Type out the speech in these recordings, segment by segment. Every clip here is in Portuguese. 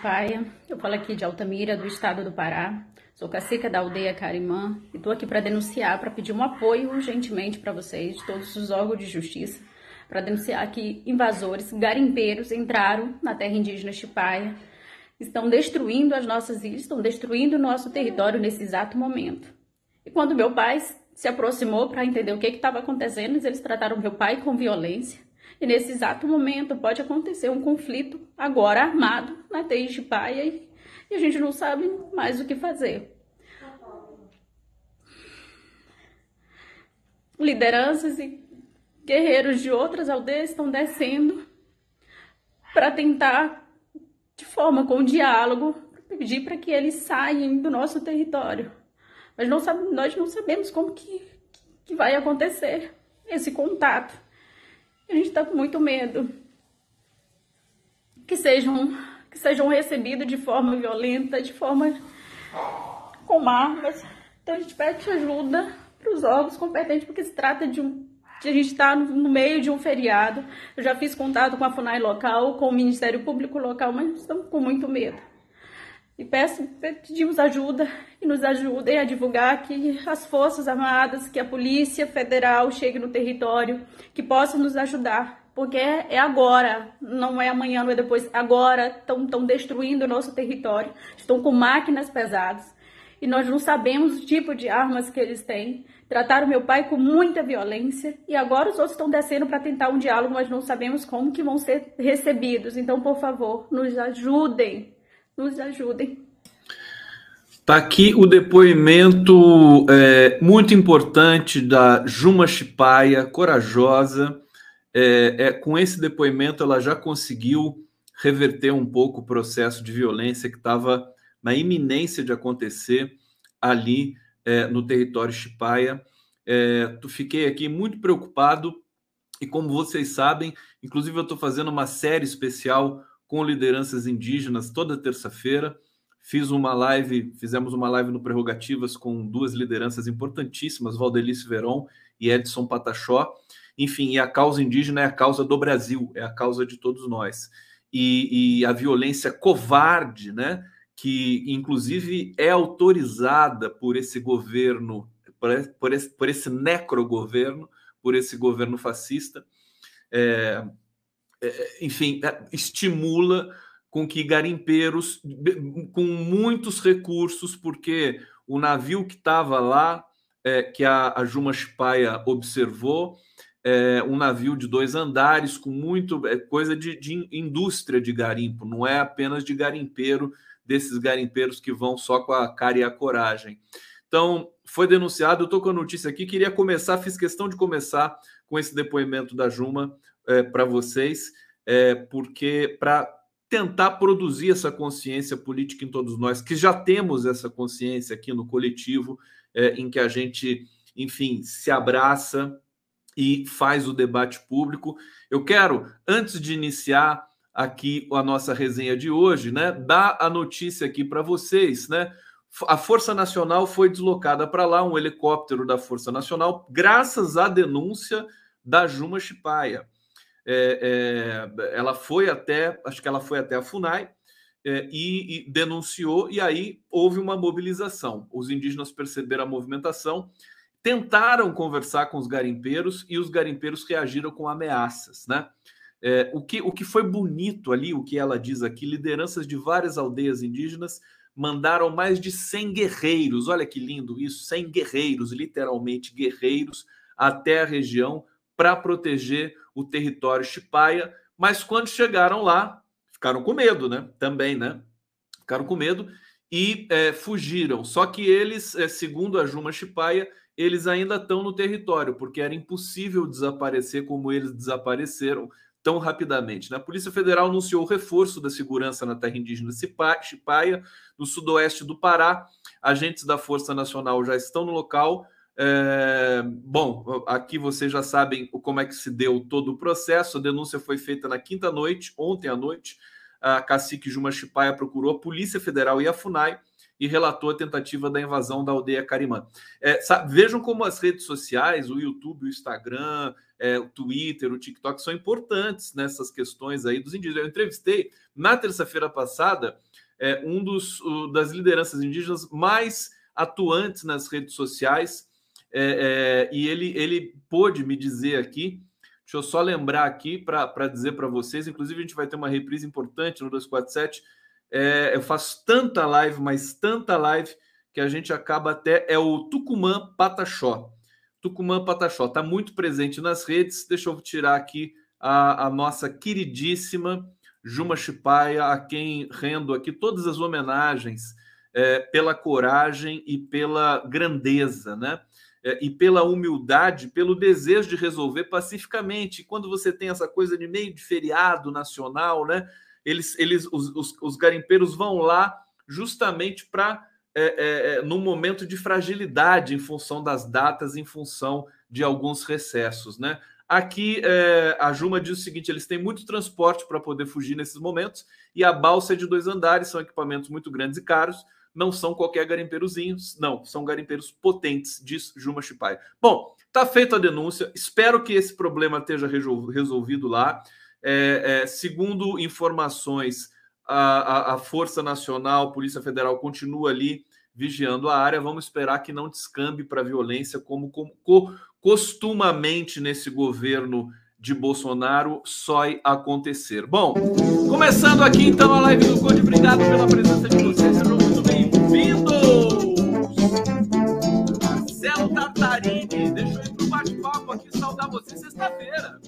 Chipaia, eu falo aqui de Altamira, do estado do Pará. Sou cacica da aldeia Carimã e estou aqui para denunciar, para pedir um apoio urgentemente para vocês, todos os órgãos de justiça, para denunciar que invasores, garimpeiros entraram na terra indígena Chipaia, estão destruindo as nossas ilhas, estão destruindo o nosso território nesse exato momento. E quando meu pai se aproximou para entender o que estava acontecendo, eles trataram meu pai com violência. E nesse exato momento pode acontecer um conflito agora armado na terra de Chipaia e e a gente não sabe mais o que fazer. Lideranças e guerreiros de outras aldeias estão descendo para tentar, de forma com diálogo, pedir para que eles saiam do nosso território. Mas não sabe, nós não sabemos como que, que vai acontecer esse contato. A gente está com muito medo que sejam que sejam recebidos de forma violenta, de forma com armas. Então a gente pede ajuda para os órgãos competentes, porque se trata de um. A gente está no meio de um feriado. Eu já fiz contato com a FUNAI local, com o Ministério Público local, mas estamos com muito medo. E peço, pedimos ajuda e nos ajudem a divulgar que as Forças Armadas, que a Polícia Federal chegue no território, que possam nos ajudar porque é agora, não é amanhã, não é depois, agora estão destruindo o nosso território, estão com máquinas pesadas e nós não sabemos o tipo de armas que eles têm. Trataram meu pai com muita violência e agora os outros estão descendo para tentar um diálogo, mas não sabemos como que vão ser recebidos. Então, por favor, nos ajudem, nos ajudem. Está aqui o depoimento é, muito importante da Juma Chipaia, corajosa, é, é, com esse depoimento ela já conseguiu reverter um pouco o processo de violência que estava na iminência de acontecer ali é, no território Chipaia. É, fiquei aqui muito preocupado e como vocês sabem, inclusive eu estou fazendo uma série especial com lideranças indígenas toda terça-feira. Fiz uma live, fizemos uma live no Prerrogativas com duas lideranças importantíssimas, Valdelice Veron e Edson Patachó. Enfim, e a causa indígena é a causa do Brasil, é a causa de todos nós. E, e a violência covarde, né, que inclusive é autorizada por esse governo, por, esse, por esse necrogoverno, por esse governo fascista, é, é, enfim, é, estimula com que garimpeiros com muitos recursos, porque o navio que estava lá, é, que a, a Juma Chipaia observou, é, um navio de dois andares com muito é, coisa de, de, indústria de garimpo, não é apenas de garimpeiro, desses garimpeiros que vão só com a cara e a coragem. Então, foi denunciado, eu estou com a notícia aqui, queria começar, fiz questão de começar com esse depoimento da Juma é, para vocês, é, porque para tentar produzir essa consciência política em todos nós, que já temos essa consciência aqui no coletivo, é, em que a gente, enfim, se abraça, e faz o debate público. Eu quero, antes de iniciar aqui a nossa resenha de hoje, né, dar a notícia aqui para vocês, né? A Força Nacional foi deslocada para lá, um helicóptero da Força Nacional, graças à denúncia da Juma Chipaia. É, é, ela foi até, acho que ela foi até a FUNAI é, e, e denunciou, e aí houve uma mobilização. Os indígenas perceberam a movimentação tentaram conversar com os garimpeiros e os garimpeiros reagiram com ameaças, né? É, o, que, o que foi bonito ali, o que ela diz aqui, lideranças de várias aldeias indígenas mandaram mais de 100 guerreiros, olha que lindo isso, 100 guerreiros, literalmente guerreiros, até a região para proteger o território Chipaia, mas quando chegaram lá, ficaram com medo, né? Também, né? Ficaram com medo e é, fugiram. Só que eles, é, segundo a Juma Chipaia, eles ainda estão no território, porque era impossível desaparecer como eles desapareceram tão rapidamente. Né? A Polícia Federal anunciou o reforço da segurança na terra indígena Chipaia, no sudoeste do Pará. Agentes da Força Nacional já estão no local. É... Bom, aqui vocês já sabem como é que se deu todo o processo. A denúncia foi feita na quinta noite, ontem à noite. A cacique Juma Chipaia procurou a Polícia Federal e a FUNAI e relatou a tentativa da invasão da aldeia Carimã. É, sabe, vejam como as redes sociais, o YouTube, o Instagram, é, o Twitter, o TikTok são importantes nessas questões aí dos indígenas. Eu entrevistei na terça-feira passada é, um dos das lideranças indígenas mais atuantes nas redes sociais é, é, e ele ele pôde me dizer aqui Deixa eu só lembrar aqui para dizer para vocês, inclusive a gente vai ter uma reprise importante no 247. É, eu faço tanta live, mas tanta live, que a gente acaba até. É o Tucumã Pataxó. Tucumã Pataxó está muito presente nas redes. Deixa eu tirar aqui a, a nossa queridíssima Juma Chipaia, a quem rendo aqui todas as homenagens é, pela coragem e pela grandeza, né? é, e pela humildade, pelo desejo de resolver pacificamente. Quando você tem essa coisa de meio de feriado nacional, né? Eles, eles os, os, os garimpeiros vão lá justamente para é, é, é, num momento de fragilidade em função das datas, em função de alguns recessos, né? Aqui é, a Juma diz o seguinte: eles têm muito transporte para poder fugir nesses momentos, e a balsa é de dois andares, são equipamentos muito grandes e caros não são qualquer garimpeirozinhos, não, são garimpeiros potentes, diz Juma Chipai. Bom, tá feita a denúncia, espero que esse problema esteja resolvido lá. É, é, segundo informações, a, a, a, Força Nacional, Polícia Federal continua ali vigiando a área. Vamos esperar que não descambe para violência, como, como co, costumamente nesse governo de Bolsonaro só acontecer. Bom, começando aqui então a live do Conde, obrigado pela presença de vocês, sejam muito bem-vindos! Marcelo Tatarini, deixa eu ir pro bate-papo aqui, saudar você sexta-feira.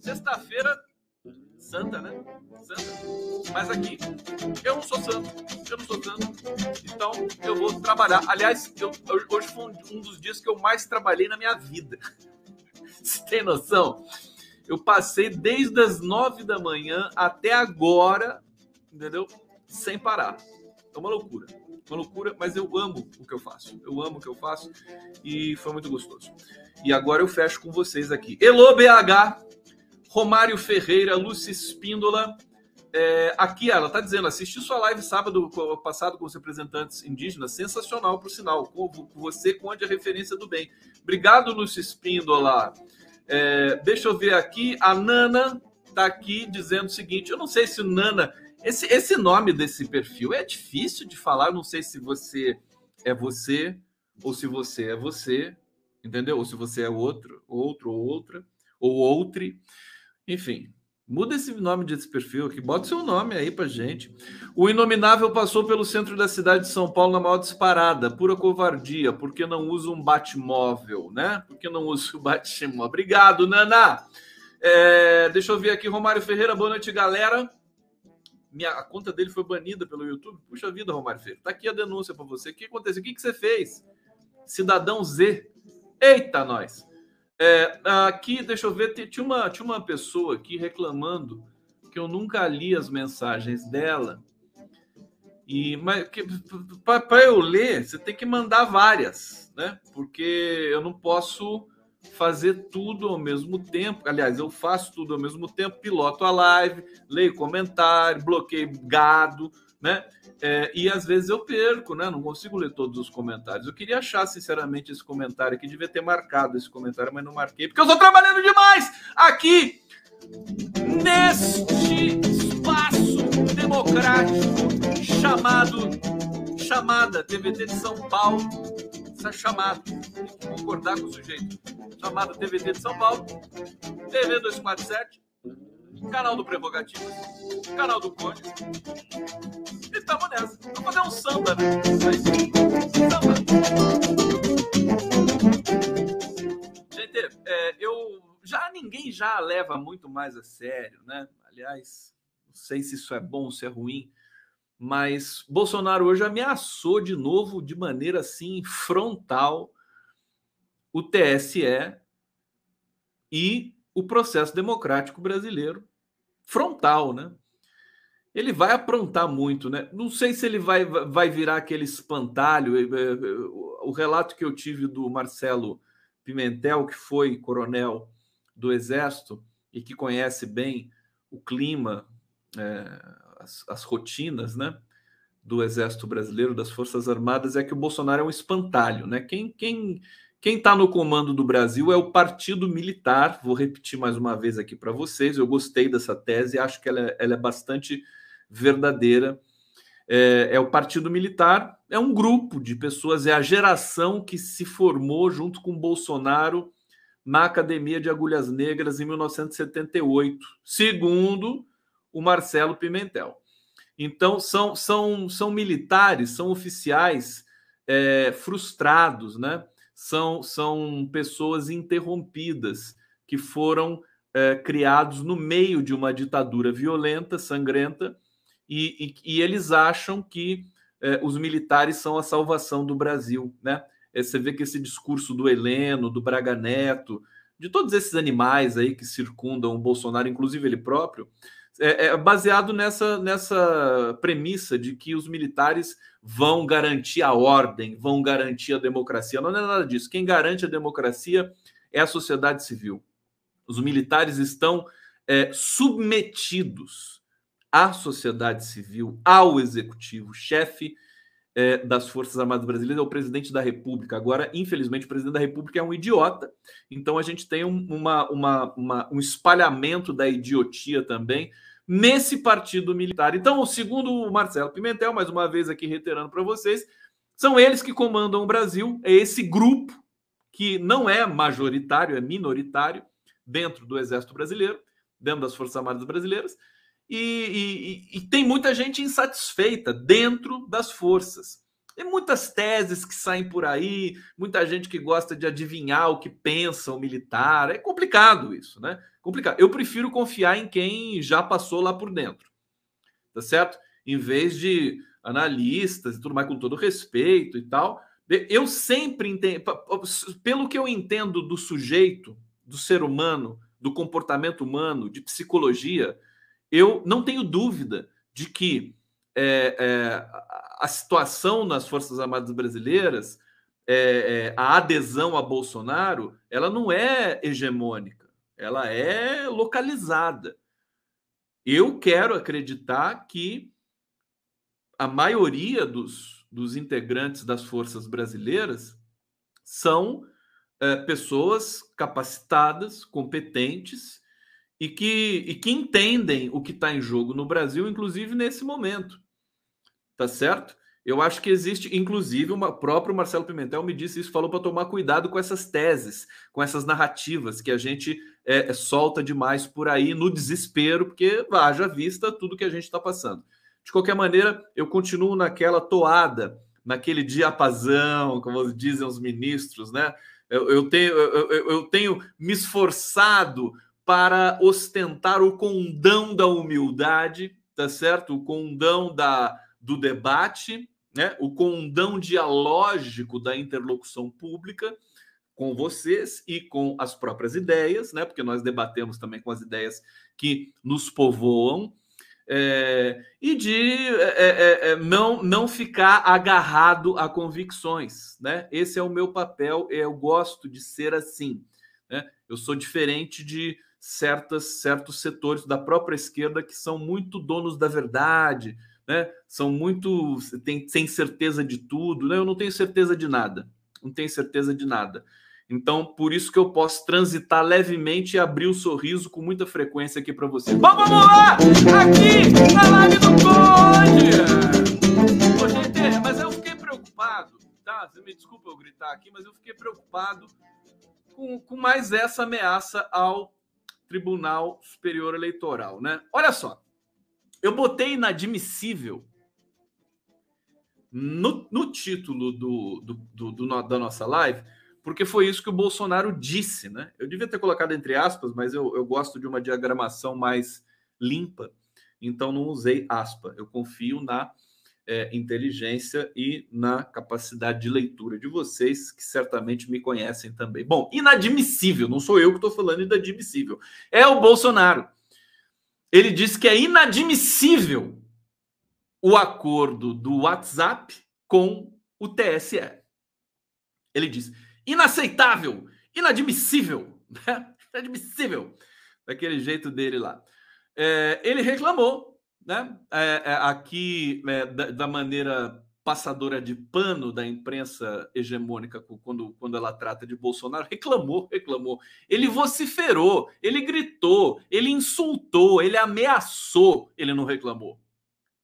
Sexta-feira, santa, né? Santa. Mas aqui, eu não sou santo, eu não sou santo, então eu vou trabalhar. Aliás, eu, hoje foi um dos dias que eu mais trabalhei na minha vida. Você tem noção? Eu passei desde as nove da manhã até agora, entendeu? Sem parar. É uma loucura. Uma loucura, mas eu amo o que eu faço. Eu amo o que eu faço e foi muito gostoso. E agora eu fecho com vocês aqui. Elo BH, Romário Ferreira, Lúcia Espíndola. É, aqui ela está dizendo: assisti sua live sábado passado com os representantes indígenas, sensacional, por sinal. Com você, conde a referência do bem. Obrigado, Lúcia Espíndola. É, deixa eu ver aqui. A Nana está aqui dizendo o seguinte: eu não sei se Nana. Esse, esse nome desse perfil é difícil de falar. Não sei se você é você ou se você é você, entendeu? Ou se você é outro, outro ou outra, ou outro. Enfim, Muda esse nome desse perfil aqui, bota seu nome aí pra gente. O Inominável passou pelo centro da cidade de São Paulo na maior disparada, pura covardia, porque não usa um Batmóvel, né? Porque não usa o Batmóvel. Obrigado, Nana! É, deixa eu ver aqui, Romário Ferreira, boa noite, galera. Minha, a conta dele foi banida pelo YouTube. Puxa vida, Romário Ferreira. Tá aqui a denúncia para você. O que aconteceu? O que, que você fez? Cidadão Z. Eita, nós! É, aqui, deixa eu ver, tinha uma, tinha uma pessoa aqui reclamando que eu nunca li as mensagens dela. E mas para eu ler, você tem que mandar várias, né? Porque eu não posso fazer tudo ao mesmo tempo. Aliás, eu faço tudo ao mesmo tempo, piloto a live, leio comentário, bloqueio gado, né? É, e às vezes eu perco, né? Não consigo ler todos os comentários. Eu queria achar, sinceramente, esse comentário aqui. Devia ter marcado esse comentário, mas não marquei, porque eu estou trabalhando demais aqui neste espaço democrático chamado chamada TVT de São Paulo. Essa chamada, tem que concordar com o sujeito. Chamada TVT de São Paulo, TV 247 canal do Prerrogativas, canal do Conde. E estamos nessa. Vamos fazer um samba, né? Samba. Gente, é, eu já ninguém já leva muito mais a sério, né? Aliás, não sei se isso é bom, se é ruim, mas Bolsonaro hoje ameaçou de novo, de maneira assim frontal, o TSE e o processo democrático brasileiro frontal, né? Ele vai aprontar muito, né? Não sei se ele vai, vai virar aquele espantalho. Eh, eh, o relato que eu tive do Marcelo Pimentel, que foi coronel do Exército e que conhece bem o clima, é, as, as, rotinas, né? do Exército Brasileiro, das Forças Armadas, é que o Bolsonaro é um espantalho, né? Quem quem quem está no comando do Brasil é o Partido Militar. Vou repetir mais uma vez aqui para vocês. Eu gostei dessa tese, acho que ela é, ela é bastante verdadeira. É, é, o Partido Militar, é um grupo de pessoas, é a geração que se formou junto com Bolsonaro na Academia de Agulhas Negras em 1978, segundo o Marcelo Pimentel. Então, são, são, são militares, são oficiais é, frustrados, né? São, são pessoas interrompidas que foram é, criados no meio de uma ditadura violenta, sangrenta, e, e, e eles acham que é, os militares são a salvação do Brasil, né? É, você vê que esse discurso do Heleno, do Braga Neto, de todos esses animais aí que circundam o Bolsonaro, inclusive ele próprio, é, é, baseado nessa, nessa premissa de que os militares vão garantir a ordem, vão garantir a democracia. Não é nada disso. Quem garante a democracia é a sociedade civil. Os militares estão é, submetidos à sociedade civil, ao executivo, chefe é, das Forças Armadas Brasileiras é o presidente da República. Agora, infelizmente, o presidente da República é um idiota, então a gente tem um, uma, uma, uma, um espalhamento da idiotia também nesse partido militar. Então, segundo o Marcelo Pimentel, mais uma vez aqui reiterando para vocês, são eles que comandam o Brasil, é esse grupo que não é majoritário, é minoritário dentro do Exército Brasileiro, dentro das Forças Armadas Brasileiras, e, e, e, tem muita gente insatisfeita dentro das forças. Tem muitas teses que saem por aí, muita gente que gosta de adivinhar o que pensa o militar. É complicado isso, né? Complicado. Eu prefiro confiar em quem já passou lá por dentro, tá certo? Em vez de analistas e tudo mais, com todo respeito e tal. Eu sempre entendo, pelo que eu entendo do sujeito, do ser humano, do comportamento humano, de psicologia, eu não tenho dúvida de que é, é, a situação nas Forças Armadas Brasileiras, é, é, a adesão a Bolsonaro, ela não é hegemônica, ela é localizada. Eu quero acreditar que a maioria dos, dos integrantes das forças brasileiras são é, pessoas capacitadas, competentes e que, e que entendem o que está em jogo no Brasil, inclusive nesse momento. Tá certo? Eu acho que existe, inclusive, o próprio Marcelo Pimentel me disse isso, falou para tomar cuidado com essas teses, com essas narrativas que a gente é, é, solta demais por aí no desespero, porque haja vista tudo que a gente está passando. De qualquer maneira, eu continuo naquela toada, naquele diapasão, como dizem os ministros, né? Eu, eu tenho, eu, eu tenho me esforçado para ostentar o condão da humildade, tá certo? O condão da, do debate, né? O condão dialógico da interlocução pública com vocês e com as próprias ideias, né? Porque nós debatemos também com as ideias que nos povoam. É, e de é, é, é não, não ficar agarrado a convicções, né? Esse é o meu papel, eu gosto de ser assim, né? Eu sou diferente de certas, certos setores da própria esquerda que são muito donos da verdade, né? São muito tem, sem certeza de tudo, né? Eu não tenho certeza de nada, não tenho certeza de nada. Então, por isso que eu posso transitar levemente e abrir o sorriso com muita frequência aqui para você. Vamos lá! Aqui na live do Conde! Ô, gente, mas eu fiquei preocupado, tá? Você me desculpa eu gritar aqui, mas eu fiquei preocupado com, com mais essa ameaça ao Tribunal Superior Eleitoral, né? Olha só, eu botei inadmissível no, no título do, do, do, do, da nossa live, porque foi isso que o Bolsonaro disse, né? Eu devia ter colocado entre aspas, mas eu, eu gosto de uma diagramação mais limpa, então não usei aspa. Eu confio na é, inteligência e na capacidade de leitura de vocês, que certamente me conhecem também. Bom, inadmissível, não sou eu que estou falando inadmissível, é o Bolsonaro. Ele diz que é inadmissível o acordo do WhatsApp com o TSE. Ele diz inaceitável, inadmissível, né? inadmissível, daquele jeito dele lá. É, ele reclamou né? É, é, aqui, é, da, da, maneira passadora de pano da imprensa hegemônica, quando, quando ela trata de Bolsonaro, reclamou, reclamou. Ele vociferou, ele gritou, ele insultou, ele ameaçou, ele não reclamou.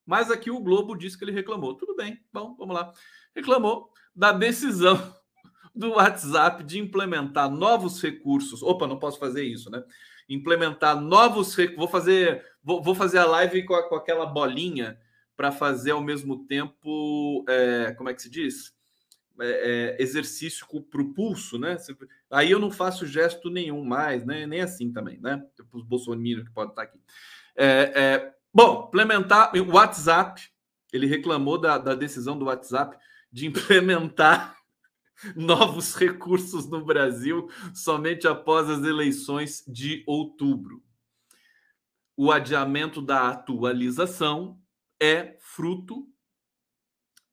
Mas aqui o Globo disse que ele reclamou. Tudo bem, bom, vamos lá. Reclamou da decisão do WhatsApp de implementar novos recursos. Opa, não posso fazer isso, né? Implementar novos. Vou fazer, vou, vou fazer a live com, a, com aquela bolinha para fazer ao mesmo tempo, é, como é que se diz? É, é, exercício para o pulso, né? Aí eu não faço gesto nenhum mais, né? Nem assim também, né? Os bolsominions que podem estar aqui. É, é, bom, implementar o WhatsApp. Ele reclamou da, da decisão do WhatsApp de implementar novos recursos no Brasil somente após as eleições de outubro. O adiamento da atualização é fruto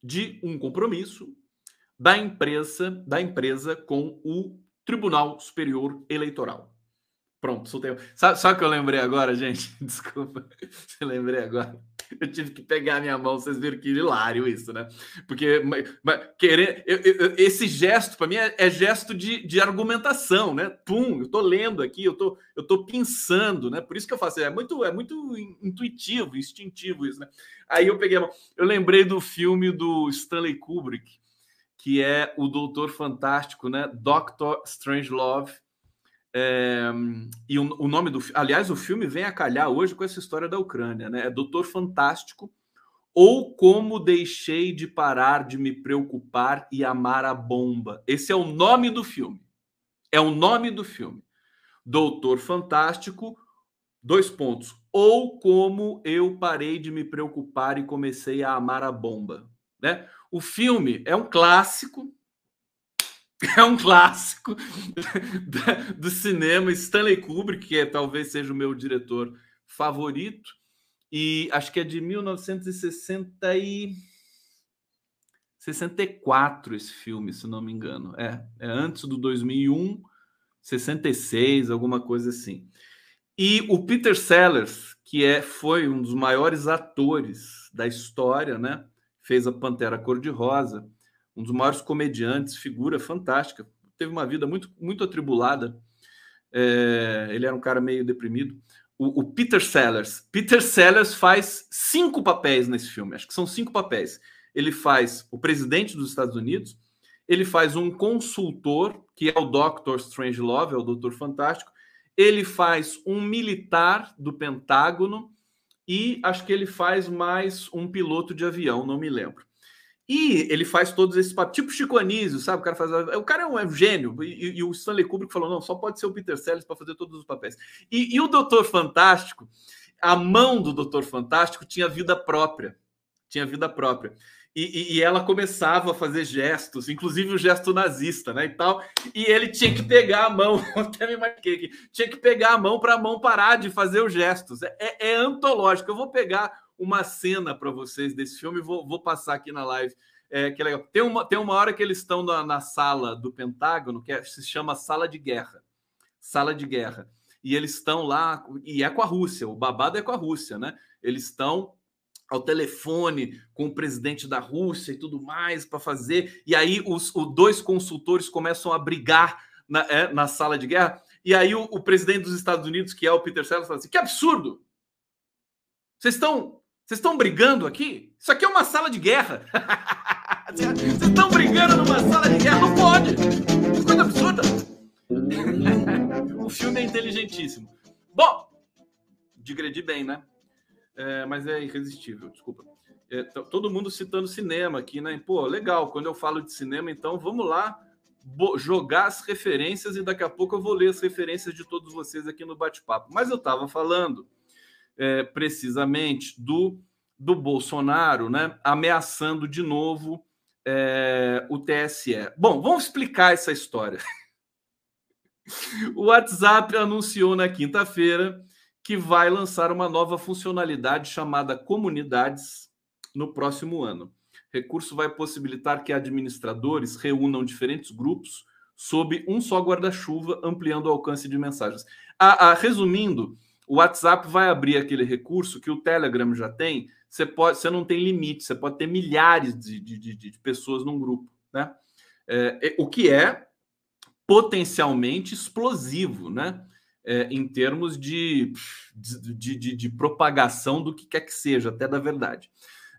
de um compromisso da empresa, da empresa com o Tribunal Superior Eleitoral. Pronto, soltei. Sabe, sabe o que eu lembrei agora, gente? Desculpa, eu lembrei agora. Eu tive que pegar a minha mão, vocês viram que hilário isso, né? Porque mas, querer, eu, eu, esse gesto, para mim, é, é, gesto de, de argumentação, né? Pum, eu tô lendo aqui, eu tô, eu tô pensando, né? Por isso que eu faço, é muito, é muito intuitivo, instintivo isso, né? Aí eu peguei a mão, eu lembrei do filme do Stanley Kubrick, que é o Doutor Fantástico, né? Doctor Strangelove é, e o, o, nome do aliás, o filme vem a calhar hoje com essa história da Ucrânia, né? É Doutor Fantástico ou Como Deixei de Parar de Me Preocupar e Amar a Bomba. Esse é o nome do filme. É o nome do filme. Doutor Fantástico, dois pontos. Ou Como Eu Parei de Me Preocupar e Comecei a Amar a Bomba. Né? O filme é um clássico, é um clássico do cinema. Stanley Kubrick, que é, talvez seja o meu diretor favorito, e acho que é de 1964 esse filme, se não me engano. É, é antes do 2001, 66, alguma coisa assim. E o Peter Sellers, que é, foi um dos maiores atores da história, né? Fez a Pantera Cor-de-Rosa um dos maiores comediantes, figura fantástica. Teve uma vida muito, muito atribulada. É, ele era um cara meio deprimido. O, o, Peter Sellers. Peter Sellers faz cinco papéis nesse filme. Acho que são cinco papéis. Ele faz o presidente dos Estados Unidos. Ele faz um consultor, que é o Dr. Strangelove, é o Doutor Fantástico. Ele faz um militar do Pentágono. E acho que ele faz mais um piloto de avião, não me lembro. E ele faz todos esses papéis, tipo Chico Anísio, sabe? O cara faz. O cara é um, é um gênio. E, e, o Stanley Kubrick falou: não, só pode ser o Peter Sellers para fazer todos os papéis. E, e o Doutor Fantástico, a mão do Doutor Fantástico tinha vida própria. Tinha vida própria. E, e, ela começava a fazer gestos, inclusive o gesto nazista, né? E tal. E ele tinha que pegar a mão, até me marquei aqui, tinha que pegar a mão para a mão parar de fazer os gestos. É, é, é antológico. Eu vou pegar uma cena para vocês desse filme, vou, vou passar aqui na live. É, que é legal. Tem uma, tem uma hora que eles estão na, na sala do Pentágono, que é, se chama sala de guerra. Sala de guerra. E eles estão lá, e é com a Rússia, o babado é com a Rússia, né? Eles estão ao telefone com o presidente da Rússia e tudo mais para fazer. E aí os, os, dois consultores começam a brigar na, é, na sala de guerra. E aí o, o, presidente dos Estados Unidos, que é o Peter Sellers, fala assim: que absurdo! Vocês estão vocês estão brigando aqui? Isso aqui é uma sala de guerra. Vocês estão brigando numa sala de guerra? Não pode! Que coisa absurda! o filme é inteligentíssimo. Bom, digredi bem, né? É, mas é irresistível, desculpa. É, todo mundo citando cinema aqui, né? Pô, legal, quando eu falo de cinema, então vamos lá jogar as referências e daqui a pouco eu vou ler as referências de todos vocês aqui no bate-papo. Mas eu estava falando é, precisamente do, do Bolsonaro, né, ameaçando de novo é, o TSE. Bom, vamos explicar essa história. o WhatsApp anunciou na quinta-feira que vai lançar uma nova funcionalidade chamada Comunidades no próximo ano. O recurso vai possibilitar que administradores reúnam diferentes grupos sob um só guarda-chuva, ampliando o alcance de mensagens. A, a, resumindo, O WhatsApp vai abrir aquele recurso que o Telegram já tem. Você, pode, você não tem limite, você pode ter milhares de, de, de, de pessoas num grupo. Né? É, o que é potencialmente explosivo, né? É, em termos de, de, de, de, propagação do que quer que seja, até da verdade.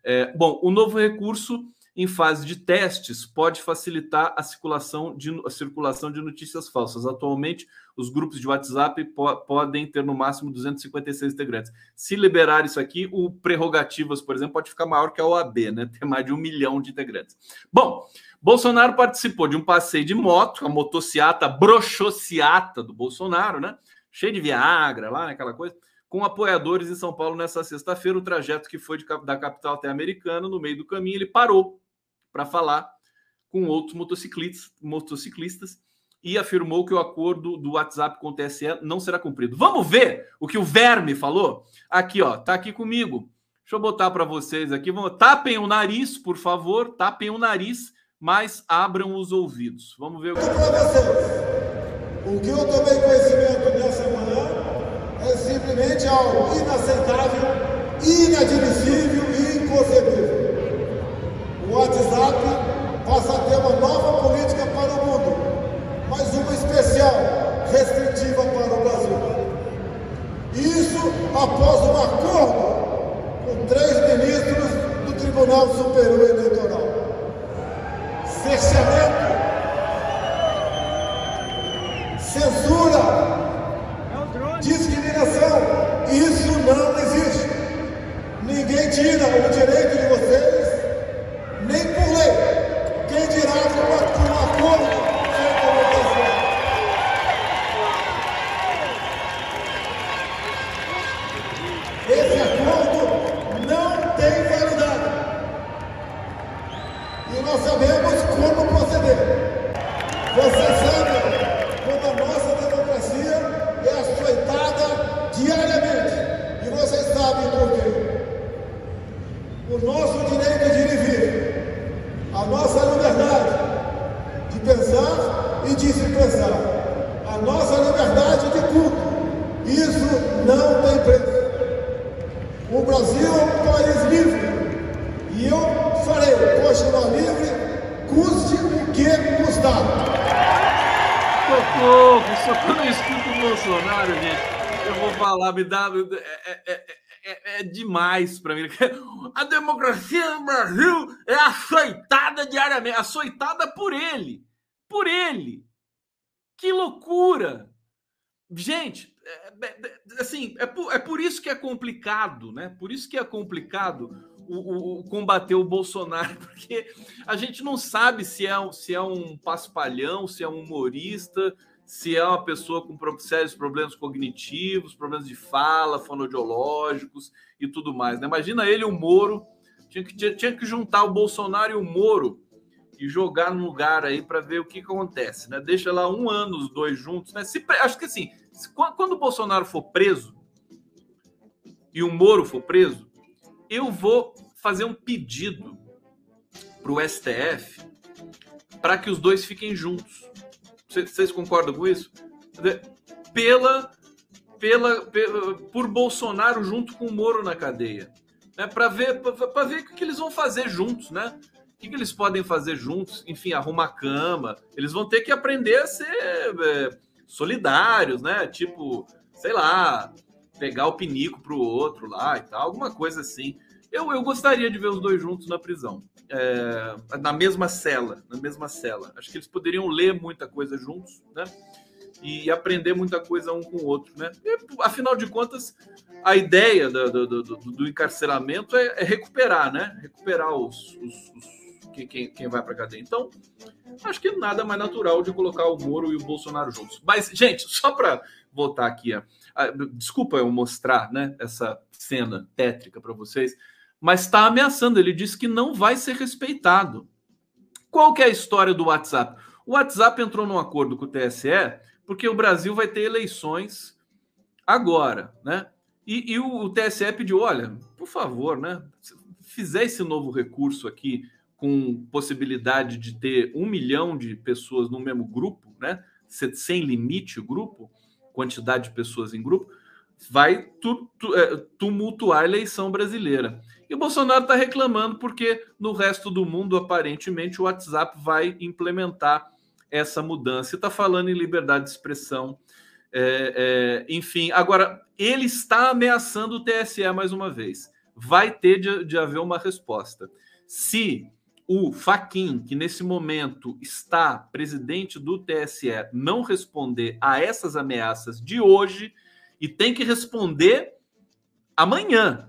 É, bom, o novo recurso em fase de testes pode facilitar a circulação de, a circulação de notícias falsas. Atualmente, os grupos de WhatsApp po podem ter no máximo 256 integrantes. Se liberar isso aqui, o Prerrogativas, por exemplo, pode ficar maior que a OAB, né? Ter mais de um milhão de integrantes. Bom, Bolsonaro participou de um passeio de moto, a motociata broxociata do Bolsonaro, né? Cheio de Viagra lá, né? aquela coisa com apoiadores em São Paulo nessa sexta-feira. O trajeto que foi de, da capital até a Americana, no meio do caminho, ele parou para falar com outros motociclistas, motociclistas e afirmou que o acordo do WhatsApp com o TSE não será cumprido. Vamos ver o que o Verme falou? Aqui, ó, tá aqui comigo. Deixa eu botar para vocês aqui. Vamos, tapem o nariz, por favor, tapem o nariz, mas abram os ouvidos. Vamos ver o que. O que eu tomei conhecimento nessa manhã é simplesmente algo inaceitável, inadmissível e inconcebível WhatsApp passa a ter uma nova política para o mundo, mas uma especial, restritiva para o Brasil. Isso após um acordo com três ministros do Tribunal Superior Eleitoral. Cerceamento, censura, discriminação, isso não existe. Ninguém tira o direito de vocês nem por lei. Quem dirá que com um acordo feito no deserto? Esse acordo não tem validade. E nós sabemos como proceder. Você sabe como a nossa democracia é açoitada diariamente. E vocês sabem por quê. O nosso direito de ir e vir a nossa liberdade de pensar e de se pensar, a nossa liberdade de culto. Isso não tem preço. O Brasil é um país livre e eu farei continuar livre, custe o que custar. Socorro, socorro, eu escuto o Bolsonaro, gente. Eu me dá. É, é, é é, é demais para mim. A democracia no Brasil é açoitada diariamente, açoitada por ele. Por ele. Que loucura! Gente, é, é, é, assim, é por, é por isso que é complicado, né? Por isso que é complicado o, o, o, combater o Bolsonaro, porque a gente não sabe se é, se é um paspalhão, se é um humorista, se é uma pessoa com sérios problemas cognitivos, problemas de fala, fonodiológicos e tudo mais. Né? Imagina ele e o Moro, tinha que, tinha, tinha que juntar o Bolsonaro e o Moro e jogar no lugar aí para ver o que, que, acontece. Né? Deixa lá um ano os dois juntos. Né? Se, acho que assim, se, quando o Bolsonaro for preso e o Moro for preso, eu vou fazer um pedido para o STF para que os dois fiquem juntos vocês concordam com isso? Pela, pela, pela, por Bolsonaro junto com o Moro na cadeia, né? Para ver, para ver o que eles vão fazer juntos, né? O que, eles podem fazer juntos? Enfim, arrumar cama. Eles vão ter que aprender a ser é, solidários, né? Tipo, sei lá, pegar o pinico pro outro lá e tal, alguma coisa assim. Eu, eu gostaria de ver os dois juntos na prisão é, na mesma cela, na mesma cela. Acho que eles poderiam ler muita coisa juntos, né? E aprender muita coisa um com o outro, né? E, afinal de contas, a ideia do, do, do, do encarceramento é, é, recuperar, né? Recuperar os, os, os quem, quem, vai para cadeia. Então, acho que nada mais natural de colocar o Moro e o Bolsonaro juntos. Mas, gente, só para voltar aqui, a, a, desculpa eu mostrar, né? Essa cena tétrica para vocês mas está ameaçando. Ele disse que não vai ser respeitado. Qual que é a história do WhatsApp? O WhatsApp entrou num acordo com o TSE porque o Brasil vai ter eleições agora, né? E, e o, o, TSE pediu, olha, por favor, né? Se fizer esse novo recurso aqui com possibilidade de ter um milhão de pessoas no mesmo grupo, né? Sem limite o grupo, quantidade de pessoas em grupo, vai tu, tu, é, tumultuar a eleição brasileira. E o Bolsonaro está reclamando porque no resto do mundo, aparentemente, o WhatsApp vai implementar essa mudança. Está falando em liberdade de expressão. É, é, enfim, agora, ele está ameaçando o TSE mais uma vez. Vai ter de, de haver uma resposta. Se o Faquin, que nesse momento está presidente do TSE, não responder a essas ameaças de hoje, e tem que responder amanhã,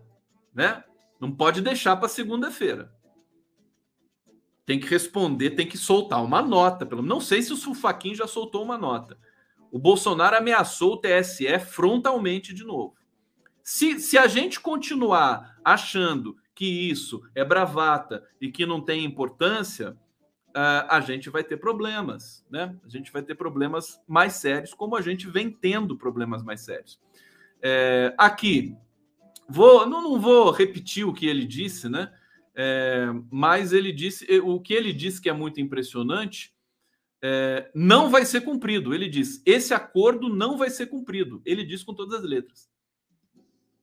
né? Não pode deixar para segunda-feira. Tem que responder, tem que soltar uma nota. Pelo não sei se o Sulfaquim já soltou uma nota. O Bolsonaro ameaçou o TSE frontalmente de novo. Se, se a gente continuar achando que isso é bravata e que não tem importância, uh, a gente vai ter problemas, né? A gente vai ter problemas mais sérios, como a gente vem tendo problemas mais sérios. É, aqui, Vou, não, não vou repetir o que ele disse, né? É, mas ele disse o que ele disse que é muito impressionante. É, não vai ser cumprido. Ele diz: esse acordo não vai ser cumprido. Ele diz com todas as letras.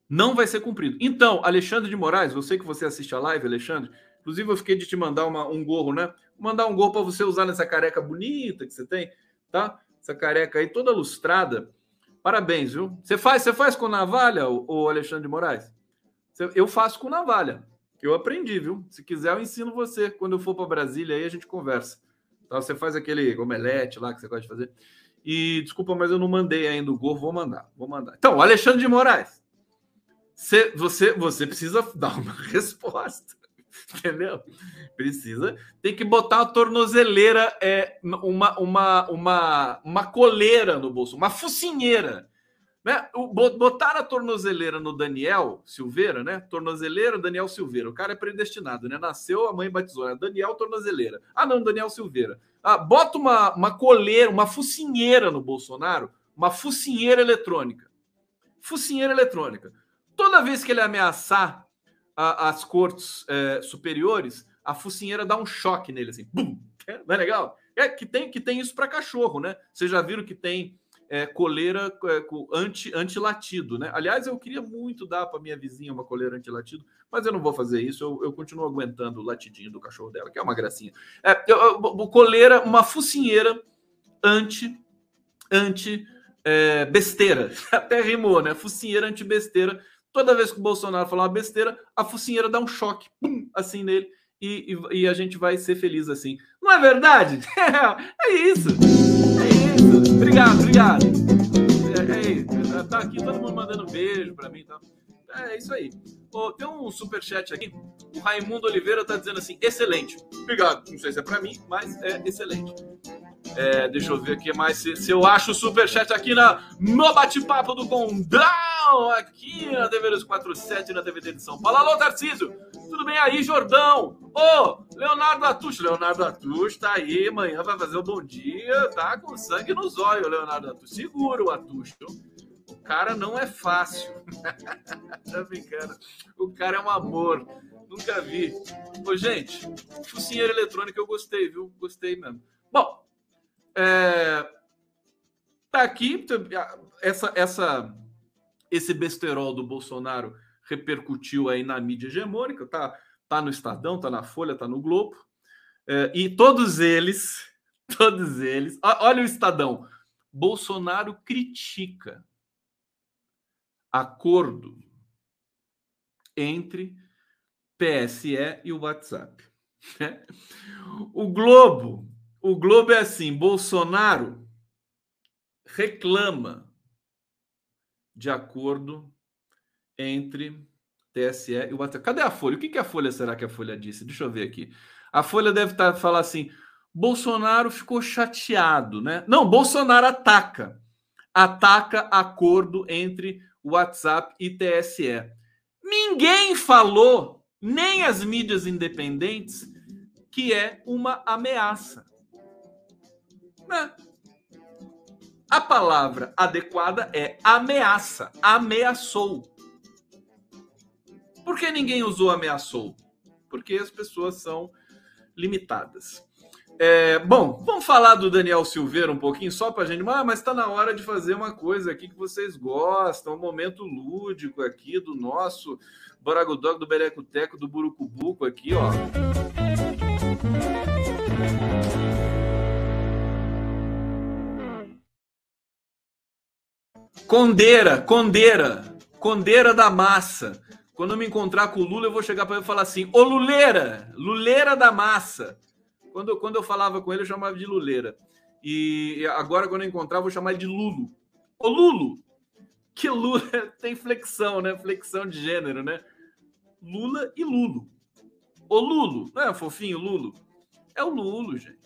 Não vai ser cumprido. Então, Alexandre de Moraes, você que você assiste a live, Alexandre, inclusive eu fiquei de te mandar uma, um gorro, né? mandar um gorro para você usar nessa careca bonita que você tem, tá? Essa careca aí toda lustrada. Parabéns, viu? Você faz, você faz com navalha, o Alexandre de Moraes? Eu faço com navalha. Eu aprendi, viu? Se quiser, eu ensino você. Quando eu for para Brasília, aí a gente conversa. Então, você faz aquele omelete lá que você gosta de fazer. E desculpa, mas eu não mandei ainda o gorro, vou mandar, vou mandar. Então, Alexandre de Moraes, você, você, você precisa dar uma resposta. Entendeu? Precisa. Tem que botar a tornozeleira, é, uma, uma, uma, uma coleira no bolso, uma focinheira. Né? Botar a tornozeleira no Daniel Silveira, né? Tornozeleira, Daniel Silveira. O cara é predestinado, né? Nasceu, a mãe batizou. Né? Daniel Tornozeleira. Ah, não, Daniel Silveira. Ah, bota uma, uma coleira, uma focinheira no Bolsonaro, uma focinheira eletrônica. Focinheira eletrônica. Toda vez que ele ameaçar a, as cortes é, superiores, a focinheira dá um choque nele, assim, bum! Não é legal? É que tem, que tem isso para cachorro, né? Vocês já viram que tem é, coleira é, anti, anti-latido, né? Aliás, eu queria muito dar para minha vizinha uma coleira anti-latido, mas eu não vou fazer isso, eu, eu, continuo aguentando o latidinho do cachorro dela, que é uma gracinha. É, eu, eu, coleira, uma focinheira anti, anti é, besteira. Até rimou, né? Focinheira anti-besteira Toda vez que o Bolsonaro falar uma besteira, a focinheira dá um choque, pum, assim nele, e, e, e, a gente vai ser feliz assim. Não é verdade? É, é isso. É isso. Obrigado, obrigado. É, é isso. Tá aqui todo mundo mandando beijo para mim. Tá? É isso aí. Oh, tem um super chat aqui. O Raimundo Oliveira tá dizendo assim: excelente. Obrigado. Não sei se é para mim, mas é excelente. É, deixa eu ver aqui mais se, se eu acho o superchat aqui na, no bate-papo do Gondão, aqui na TV 47 na TV de São Paulo. Alô, Tarcísio, tudo bem aí, Jordão? Ô, Leonardo Atucho, Leonardo Atucho tá aí, amanhã vai fazer o um bom dia, tá com sangue nos olhos, Leonardo Atucho. Segura o Atucho. O cara não é fácil. tá brincando. O cara é um amor. Nunca vi. Ô, gente, focinheira eletrônica eu gostei, viu? Gostei mesmo. Bom, é, tá aqui essa, essa, esse besterol do Bolsonaro repercutiu aí na mídia hegemônica, tá, tá no Estadão, tá na Folha, tá no Globo, é, e todos eles, todos eles, olha o Estadão, Bolsonaro critica acordo entre PSE e o WhatsApp. O Globo o Globo é assim: Bolsonaro reclama de acordo entre TSE e o WhatsApp. Cadê a Folha? O que, que a Folha será que a Folha disse? Deixa eu ver aqui. A Folha deve estar tá, falar assim: Bolsonaro ficou chateado, né? Não, Bolsonaro ataca. Ataca acordo entre WhatsApp e TSE. Ninguém falou, nem as mídias independentes, que é uma ameaça. Né? A palavra adequada é ameaça. Ameaçou. Por que ninguém usou ameaçou? Porque as pessoas são limitadas. É, bom, vamos falar do Daniel Silveira um pouquinho, só para a gente. Ah, mas está na hora de fazer uma coisa aqui que vocês gostam, um momento lúdico aqui do nosso Boragodog, do Berecoteco, do Burucubuco aqui, ó. Condeira, condeira, condeira da massa. Quando eu me encontrar com o Lula, eu vou chegar para ele e falar assim: Ô Luleira, Luleira da massa. Quando, quando eu falava com ele, eu chamava de Luleira. E agora, quando eu encontrar, eu vou chamar ele de Lulo. Ô Lulo! Que Lula tem flexão, né? Flexão de gênero, né? Lula e Lulo. Ô Lulo, não é fofinho Lulo? É o Lulo, gente.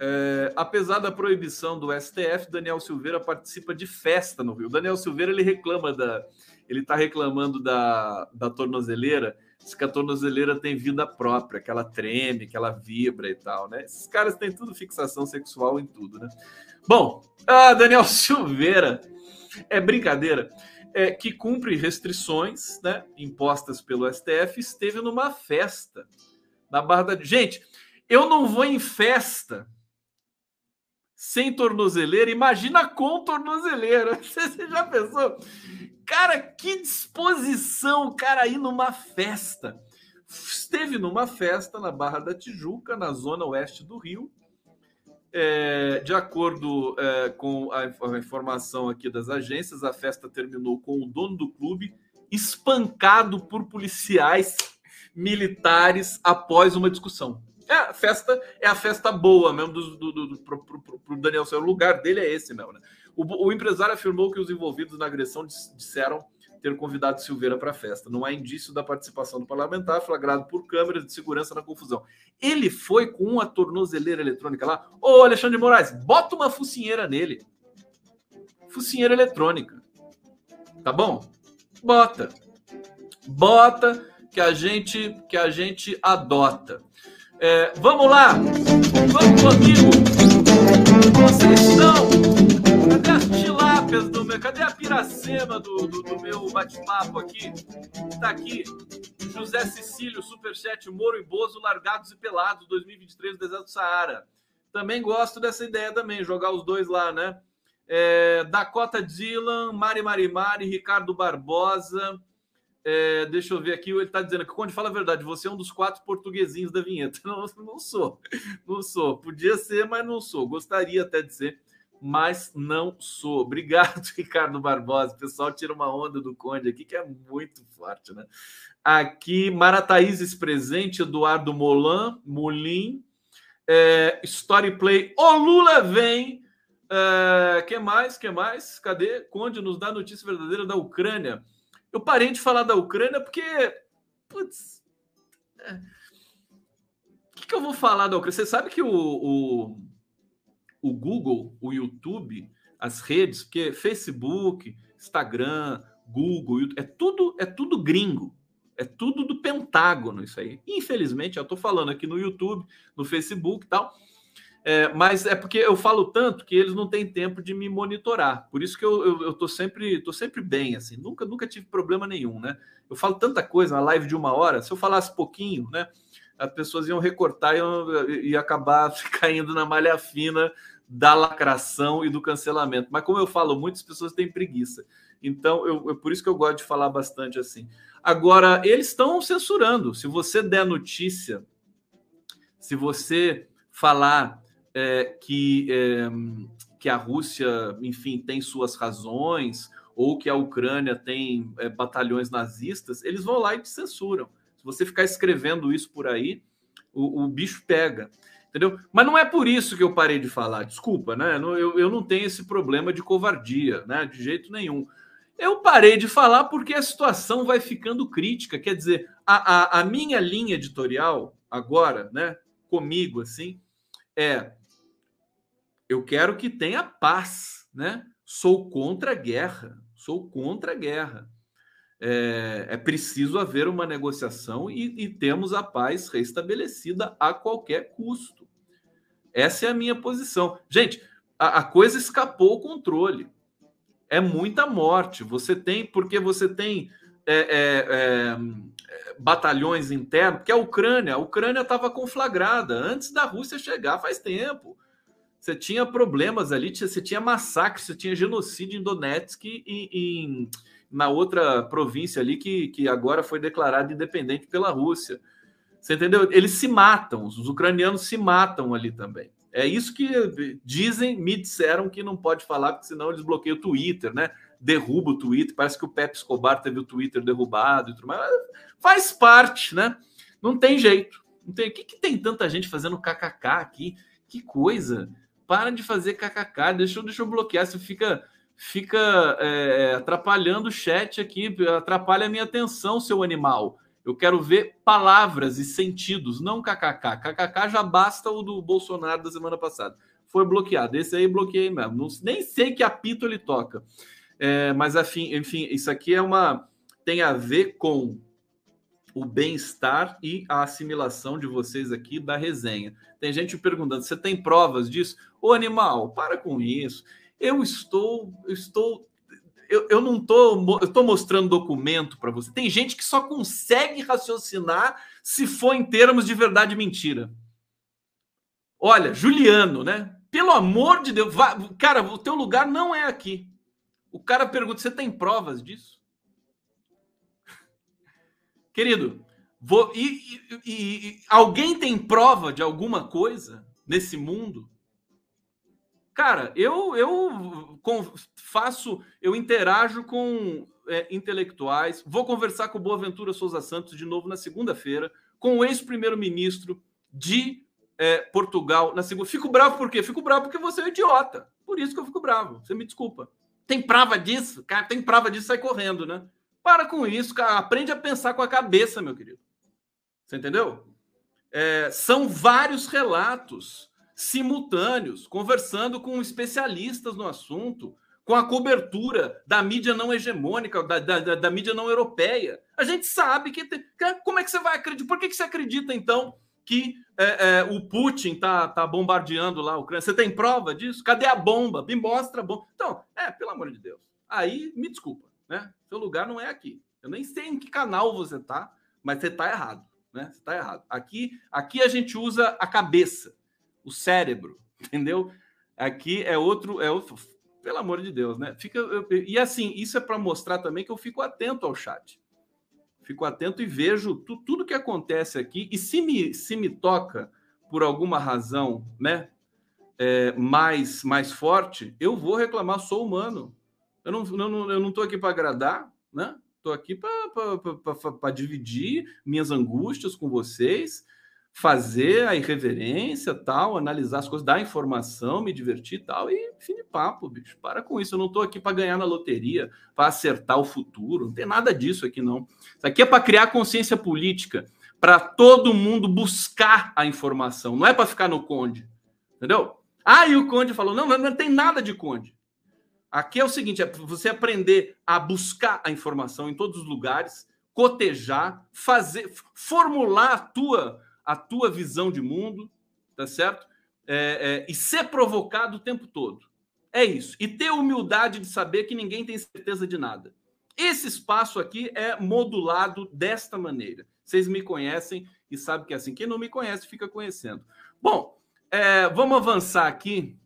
É, apesar da proibição do STF, Daniel Silveira participa de festa no Rio. Daniel Silveira ele reclama da, ele está reclamando da, da tornozeleira, diz que a tornozeleira tem vida própria, que ela treme, que ela vibra e tal, né? Esses caras têm tudo fixação sexual em tudo, né? Bom, ah, Daniel Silveira, é brincadeira, é, que cumpre restrições né, impostas pelo STF, esteve numa festa na Barra da... Gente, eu não vou em festa sem tornozeleira, imagina com tornozeleira. Você já pensou? Cara, que disposição cara ir numa festa. Esteve numa festa na Barra da Tijuca, na zona oeste do Rio. É, de acordo é, com a, a informação aqui das agências, a festa terminou com o dono do clube espancado por policiais militares após uma discussão. É, a festa é a festa boa mesmo do, do, do, do pro, pro, pro Daniel O lugar dele é esse mesmo, né? O, o, empresário afirmou que os envolvidos na agressão disseram ter convidado Silveira para a festa. Não há indício da participação do parlamentar, flagrado por câmeras de segurança na confusão. Ele foi com uma tornozeleira eletrônica lá. Ô, Alexandre de Moraes, bota uma focinheira nele. Focinheira eletrônica. Tá bom? Bota. Bota que a gente que a gente adota. É, vamos lá! Vamos comigo! Estão! Cadê as tilápias do meu? Cadê a piracema do, do, do meu bate-papo aqui? Está aqui. José Cecílio, Superchat, Moro e Bozo, Largados e Pelados, 2023, do Deserto do Saara. Também gosto dessa ideia também, jogar os dois lá, né? É, Dakota Dylan, Mari Marimari, Ricardo Barbosa, é, deixa eu ver aqui, ele está dizendo que quando fala a verdade, você é um dos quatro portuguesinhos da vinheta. Não, não sou, não sou. Podia ser, mas não sou. Gostaria até de ser, mas não sou. Obrigado, Ricardo Barbosa. O pessoal tira uma onda do Conde aqui, que é muito forte, né? Aqui, Marataízes presente, Eduardo Molan, Molim, é, Story Play, o Lula vem. É, que mais? que mais? Cadê? Conde nos dá notícia verdadeira da Ucrânia. Eu parei de falar da Ucrânia porque. Putz. É. O que, que, eu vou falar da Ucrânia? Você sabe que o, o, o Google, o YouTube, as redes, porque Facebook, Instagram, Google, YouTube, é tudo, é tudo gringo. É tudo do Pentágono isso aí. Infelizmente, eu estou falando aqui no YouTube, no Facebook e tal. É, mas é porque eu falo tanto que eles não têm tempo de me monitorar. Por isso que eu, eu, eu sempre, tô sempre bem, assim. Nunca, nunca tive problema nenhum, né? Eu falo tanta coisa na live de uma hora, se eu falasse pouquinho, né? As pessoas iam recortar e acabar caindo na malha fina da lacração e do cancelamento. Mas como eu falo, muitas pessoas têm preguiça. Então, eu, por isso que eu gosto de falar bastante assim. Agora, eles estão censurando. Se você der notícia, se você falar é, que, é, que a Rússia, enfim, tem suas razões, ou que a Ucrânia tem é, batalhões nazistas, eles vão lá e te censuram. Se você ficar escrevendo isso por aí, o, o bicho pega. Entendeu? Mas não é por isso que eu parei de falar, desculpa, né? Eu, eu não tenho esse problema de covardia, né? De jeito nenhum. Eu parei de falar porque a situação vai ficando crítica. Quer dizer, a, a, a minha linha editorial agora, né? Comigo, assim, é eu quero que tenha paz, né? Sou contra a guerra, sou contra a guerra. É, é preciso haver uma negociação e, e temos a paz restabelecida a qualquer custo. Essa é a minha posição. Gente, a, a coisa escapou o controle. É muita morte. Você tem, porque você tem é, é, é, batalhões internos, porque a Ucrânia, a Ucrânia estava conflagrada antes da Rússia chegar faz tempo. Você tinha problemas ali, você tinha massacre, você tinha genocídio em Donetsk e em, na outra província ali que, que agora foi declarada independente pela Rússia. Você entendeu? Eles se matam, os ucranianos se matam ali também. É isso que dizem, me disseram que não pode falar, porque senão eles bloqueiam o Twitter, né? Derruba o Twitter. Parece que o Pepe Escobar teve o Twitter derrubado e tudo mais. Faz parte, né? Não tem jeito. Não tem... O que, que tem tanta gente fazendo kkk aqui? Que coisa. Para de fazer kkk, deixa, deixa eu bloquear. Você fica, fica é, atrapalhando o chat aqui, atrapalha a minha atenção, seu animal. Eu quero ver palavras e sentidos, não kkk. Kkk já basta o do Bolsonaro da semana passada. Foi bloqueado. Esse aí bloqueei mesmo. Não, nem sei que apito ele toca. É, mas, enfim, enfim, isso aqui é uma. tem a ver com o bem-estar e a assimilação de vocês aqui da resenha. Tem gente perguntando: você tem provas disso? Ô animal, para com isso. Eu estou, eu estou eu, eu não tô, eu tô mostrando documento para você. Tem gente que só consegue raciocinar se for em termos de verdade e mentira. Olha, Juliano, né? Pelo amor de Deus, vai, cara, o teu lugar não é aqui. O cara pergunta: você tem provas disso? Querido, vou, e, e, e, alguém tem prova de alguma coisa nesse mundo? Cara, eu, eu faço, eu interajo com é, intelectuais, vou conversar com o Boaventura Souza Santos de novo na segunda-feira, com o ex-primeiro-ministro de é, Portugal na segunda. Fico bravo por quê? Fico bravo porque você é um idiota. Por isso que eu fico bravo. Você me desculpa. Tem prova disso? Cara, tem prova disso, sai correndo, né? Para com isso, cara. Aprende a pensar com a cabeça, meu querido. Você entendeu? É, são vários relatos simultâneos, conversando com especialistas no assunto, com a cobertura da mídia não hegemônica, da, da, da mídia não europeia. A gente sabe que. Tem, como é que você vai acreditar? Por que, que você acredita, então, que é, é, o Putin tá, tá bombardeando lá a Ucrânia? Você tem prova disso? Cadê a bomba? Me mostra a bomba. Então, é, pelo amor de Deus. Aí, me desculpa, né? Seu lugar não é aqui. Eu nem sei em que canal você tá, mas você tá errado, né? Você tá errado. Aqui, aqui a gente usa a cabeça o cérebro, entendeu? Aqui é outro, é outro, pelo amor de Deus, né? Fica e assim, isso é para mostrar também que eu fico atento ao chat. Fico atento e vejo tu, tudo que acontece aqui e se me se me toca por alguma razão, né? É, mais mais forte, eu vou reclamar, sou humano. Eu não, não eu não tô aqui para agradar, né? Tô aqui para dividir minhas angústias com vocês fazer a irreverência, tal, analisar as coisas, dar informação, me divertir tal, e fim de papo, bicho. Para com isso. Eu não estou aqui para ganhar na loteria, para acertar o futuro. Não tem nada disso aqui, não. Isso aqui é para criar consciência política, para todo mundo buscar a informação. Não é para ficar no Conde. Entendeu? Ah, e o Conde falou: não, não tem nada de Conde. Aqui é o seguinte: é você aprender a buscar a informação em todos os lugares, cotejar, fazer, formular a tua a tua visão de mundo, tá certo? É, é, e ser provocado o tempo todo. É isso. E ter humildade de saber que ninguém tem certeza de nada. Esse espaço aqui é modulado desta maneira. Vocês me conhecem e sabem que é assim. Quem não me conhece fica conhecendo. Bom, é, vamos avançar aqui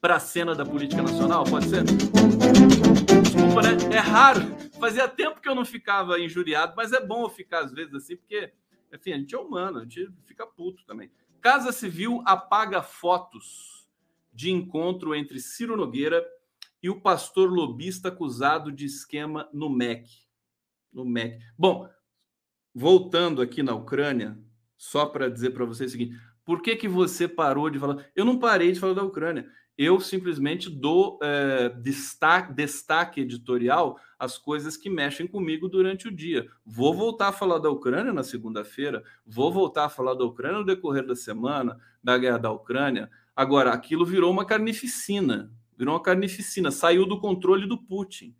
para a cena da política nacional, pode ser? Desculpa, né? É raro. Fazia tempo que eu não ficava injuriado, mas é bom eu ficar às vezes assim, porque enfim, a gente é humano, a gente fica puto também. Casa Civil apaga fotos de encontro entre Ciro Nogueira e o pastor lobista acusado de esquema no MEC. No MEC. Bom, voltando aqui na Ucrânia, só para dizer para vocês o seguinte: por que, que você parou de falar? Eu não parei de falar da Ucrânia eu simplesmente dou é, destaque, destaque editorial às coisas que mexem comigo durante o dia. Vou voltar a falar da Ucrânia na segunda-feira, vou voltar a falar da Ucrânia no decorrer da semana, da guerra da Ucrânia. Agora, aquilo virou uma carnificina, virou uma carnificina, saiu do controle do Putin.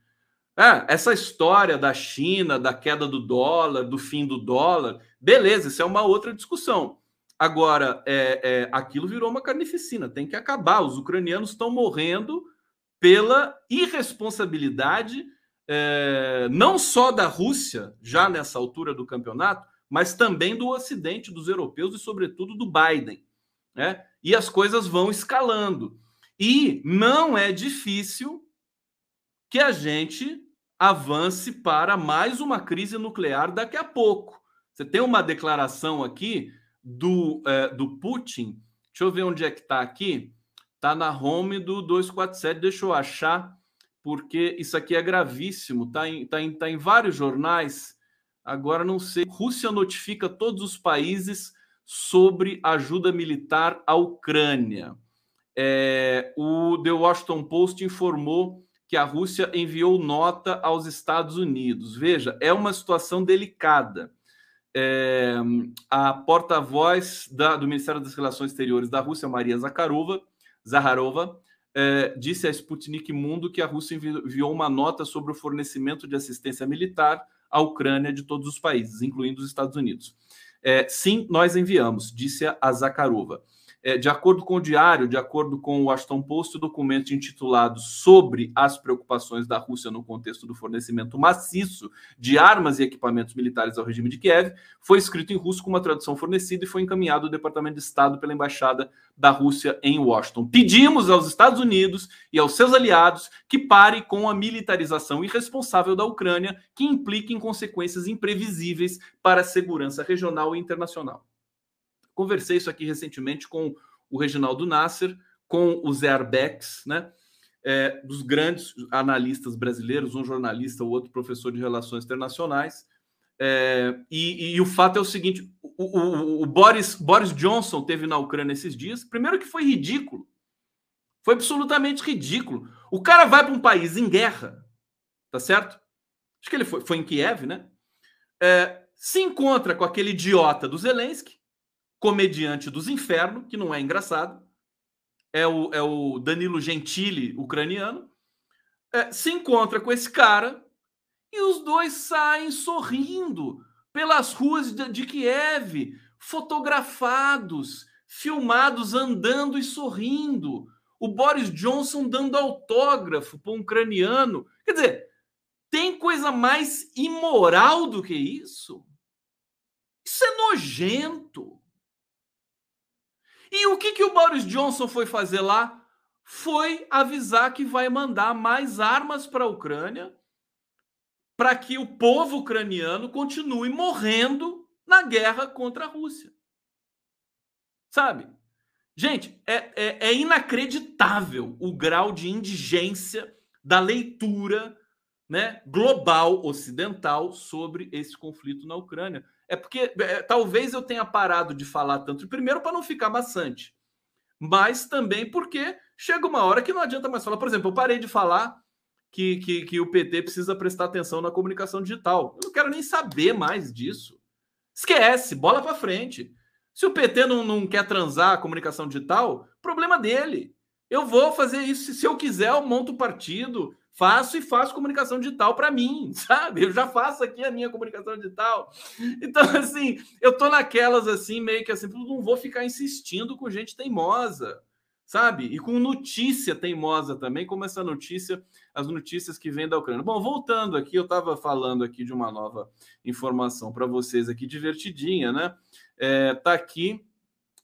É, essa história da China, da queda do dólar, do fim do dólar, beleza, isso é uma outra discussão. Agora, é, é, aquilo virou uma carnificina, tem que acabar. Os ucranianos estão morrendo pela irresponsabilidade é, não só da Rússia, já nessa altura do campeonato, mas também do Ocidente, dos europeus e, sobretudo, do Biden. Né? E as coisas vão escalando. E não é difícil que a gente avance para mais uma crise nuclear daqui a pouco. Você tem uma declaração aqui do, é, do Putin. Deixa eu ver onde é que está aqui. Está na home do 247. Deixa eu achar, porque isso aqui é gravíssimo. Está em, tá em, tá em vários jornais. Agora não sei. Rússia notifica todos os países sobre ajuda militar à Ucrânia. É, o The Washington Post informou que a Rússia enviou nota aos Estados Unidos. Veja, é uma situação delicada. É, a porta-voz do Ministério das Relações Exteriores da Rússia, Maria Zakharova, Zaharova, é, disse à Sputnik Mundo que a Rússia enviou uma nota sobre o fornecimento de assistência militar à Ucrânia de todos os países, incluindo os Estados Unidos. É, sim, nós enviamos, disse a Zakharova. É, de acordo com o diário, de acordo com o Washington Post, o documento intitulado Sobre as preocupações da Rússia no contexto do fornecimento maciço de armas e equipamentos militares ao regime de Kiev foi escrito em russo com uma tradução fornecida e foi encaminhado ao Departamento de Estado pela Embaixada da Rússia em Washington. Pedimos aos Estados Unidos e aos seus aliados que parem com a militarização irresponsável da Ucrânia, que implica em consequências imprevisíveis para a segurança regional e internacional. Conversei isso aqui recentemente com o Reginaldo Nasser, com o Zé Arbex, né? É, dos grandes analistas brasileiros, um jornalista, o outro professor de relações internacionais. É, e, e, o fato é o seguinte: o, o, o, Boris, Boris Johnson teve na Ucrânia esses dias. Primeiro, que foi ridículo. Foi absolutamente ridículo. O cara vai para um país em guerra, tá certo? Acho que ele foi, foi em Kiev, né? É, se encontra com aquele idiota do Zelensky, comediante dos infernos, que não é engraçado, é o, é o Danilo Gentili, ucraniano, é, se encontra com esse cara e os dois saem sorrindo pelas ruas de, de Kiev, fotografados, filmados andando e sorrindo. O Boris Johnson dando autógrafo para um ucraniano. Quer dizer, tem coisa mais imoral do que isso? Isso é nojento. E o que, que o Boris Johnson foi fazer lá? Foi avisar que vai mandar mais armas para a Ucrânia para que o povo ucraniano continue morrendo na guerra contra a Rússia. Sabe? Gente, é, é, é inacreditável o grau de indigência da leitura né, global ocidental sobre esse conflito na Ucrânia. É porque é, talvez eu tenha parado de falar tanto, primeiro para não ficar maçante, mas também porque chega uma hora que não adianta mais falar. Por exemplo, eu parei de falar que, que, que o PT precisa prestar atenção na comunicação digital. Eu não quero nem saber mais disso. Esquece, bola para frente. Se o PT não, não quer transar a comunicação digital, problema dele. Eu vou fazer isso. Se eu quiser, eu monto o partido, faço e faço comunicação digital para mim, sabe? Eu já faço aqui a minha comunicação digital. Então, assim, eu tô naquelas assim, meio que assim, não vou ficar insistindo com gente teimosa, sabe? E com notícia teimosa também, como essa notícia, as notícias que vêm da Ucrânia. Bom, voltando aqui, eu estava falando aqui de uma nova informação para vocês aqui, divertidinha, né? É, tá aqui.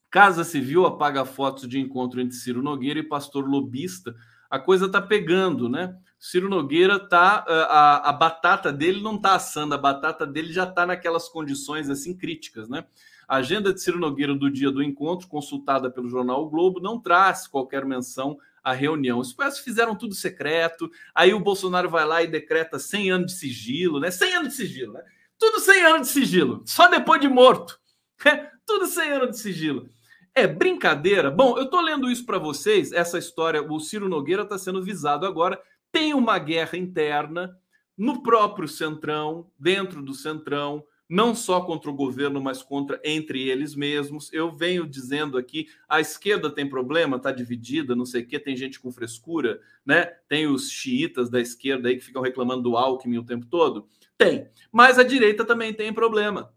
Casa Civil apaga fotos de encontro entre Ciro Nogueira e pastor lobista. A coisa tá pegando, né? Ciro Nogueira tá a, a batata dele não tá assando, a batata dele já tá naquelas condições assim críticas, né? A agenda de Ciro Nogueira do dia do encontro, consultada pelo jornal o Globo, não traz qualquer menção à reunião. Os pés fizeram tudo secreto. Aí o Bolsonaro vai lá e decreta 100 anos de sigilo, né? 100 anos de sigilo, né? Tudo 100 anos de sigilo, só depois de morto. tudo 100 anos de sigilo. É brincadeira? Bom, eu tô lendo isso para vocês, essa história, o Ciro Nogueira está sendo visado agora tem uma guerra interna no próprio Centrão, dentro do Centrão, não só contra o governo, mas contra entre eles mesmos. Eu venho dizendo aqui, a esquerda tem problema, está dividida, não sei o quê, tem gente com frescura, né? Tem os xiitas da esquerda aí que ficam reclamando do Alckmin o tempo todo. Tem. Mas a direita também tem problema.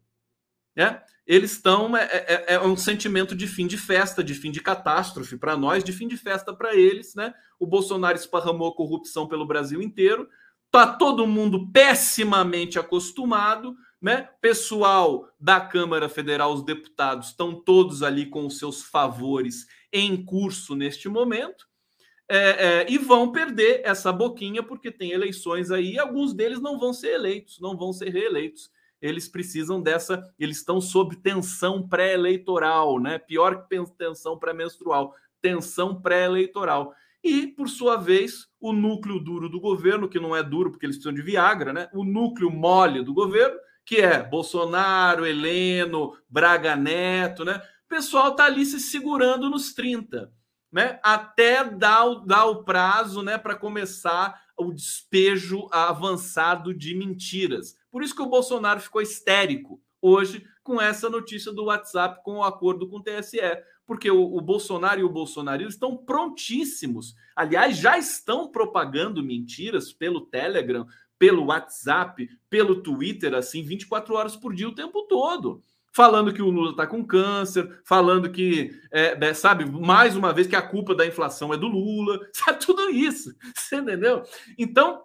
Né? Eles estão. É, é, é, um sentimento de fim de festa, de fim de catástrofe para nós, de fim de festa para eles. Né? O Bolsonaro esparramou a corrupção pelo Brasil inteiro. Tá todo mundo pessimamente acostumado, né? Pessoal da Câmara Federal, os deputados estão todos ali com os seus favores em curso neste momento. É, é, e vão perder essa boquinha porque tem eleições aí e alguns deles não vão ser eleitos, não vão ser reeleitos. Eles precisam dessa, eles estão sob tensão pré-eleitoral, né? Pior que tensão pré-menstrual, tensão pré-eleitoral. E, por sua vez, o núcleo duro do governo, que não é duro porque eles precisam de Viagra, né? O núcleo mole do governo, que é Bolsonaro, Heleno, Braga Neto, né? O pessoal tá ali se segurando nos 30 né, até dar o, dar o prazo né, para começar o despejo avançado de mentiras. Por isso que o Bolsonaro ficou histérico hoje com essa notícia do WhatsApp com o acordo com o TSE, porque o, o Bolsonaro e o bolsonarismo estão prontíssimos. Aliás, já estão propagando mentiras pelo Telegram, pelo WhatsApp, pelo Twitter, assim, 24 horas por dia o tempo todo falando que o Lula está com câncer, falando que, é, é, sabe, mais uma vez que a culpa da inflação é do Lula, sabe, tudo isso, você entendeu? Então,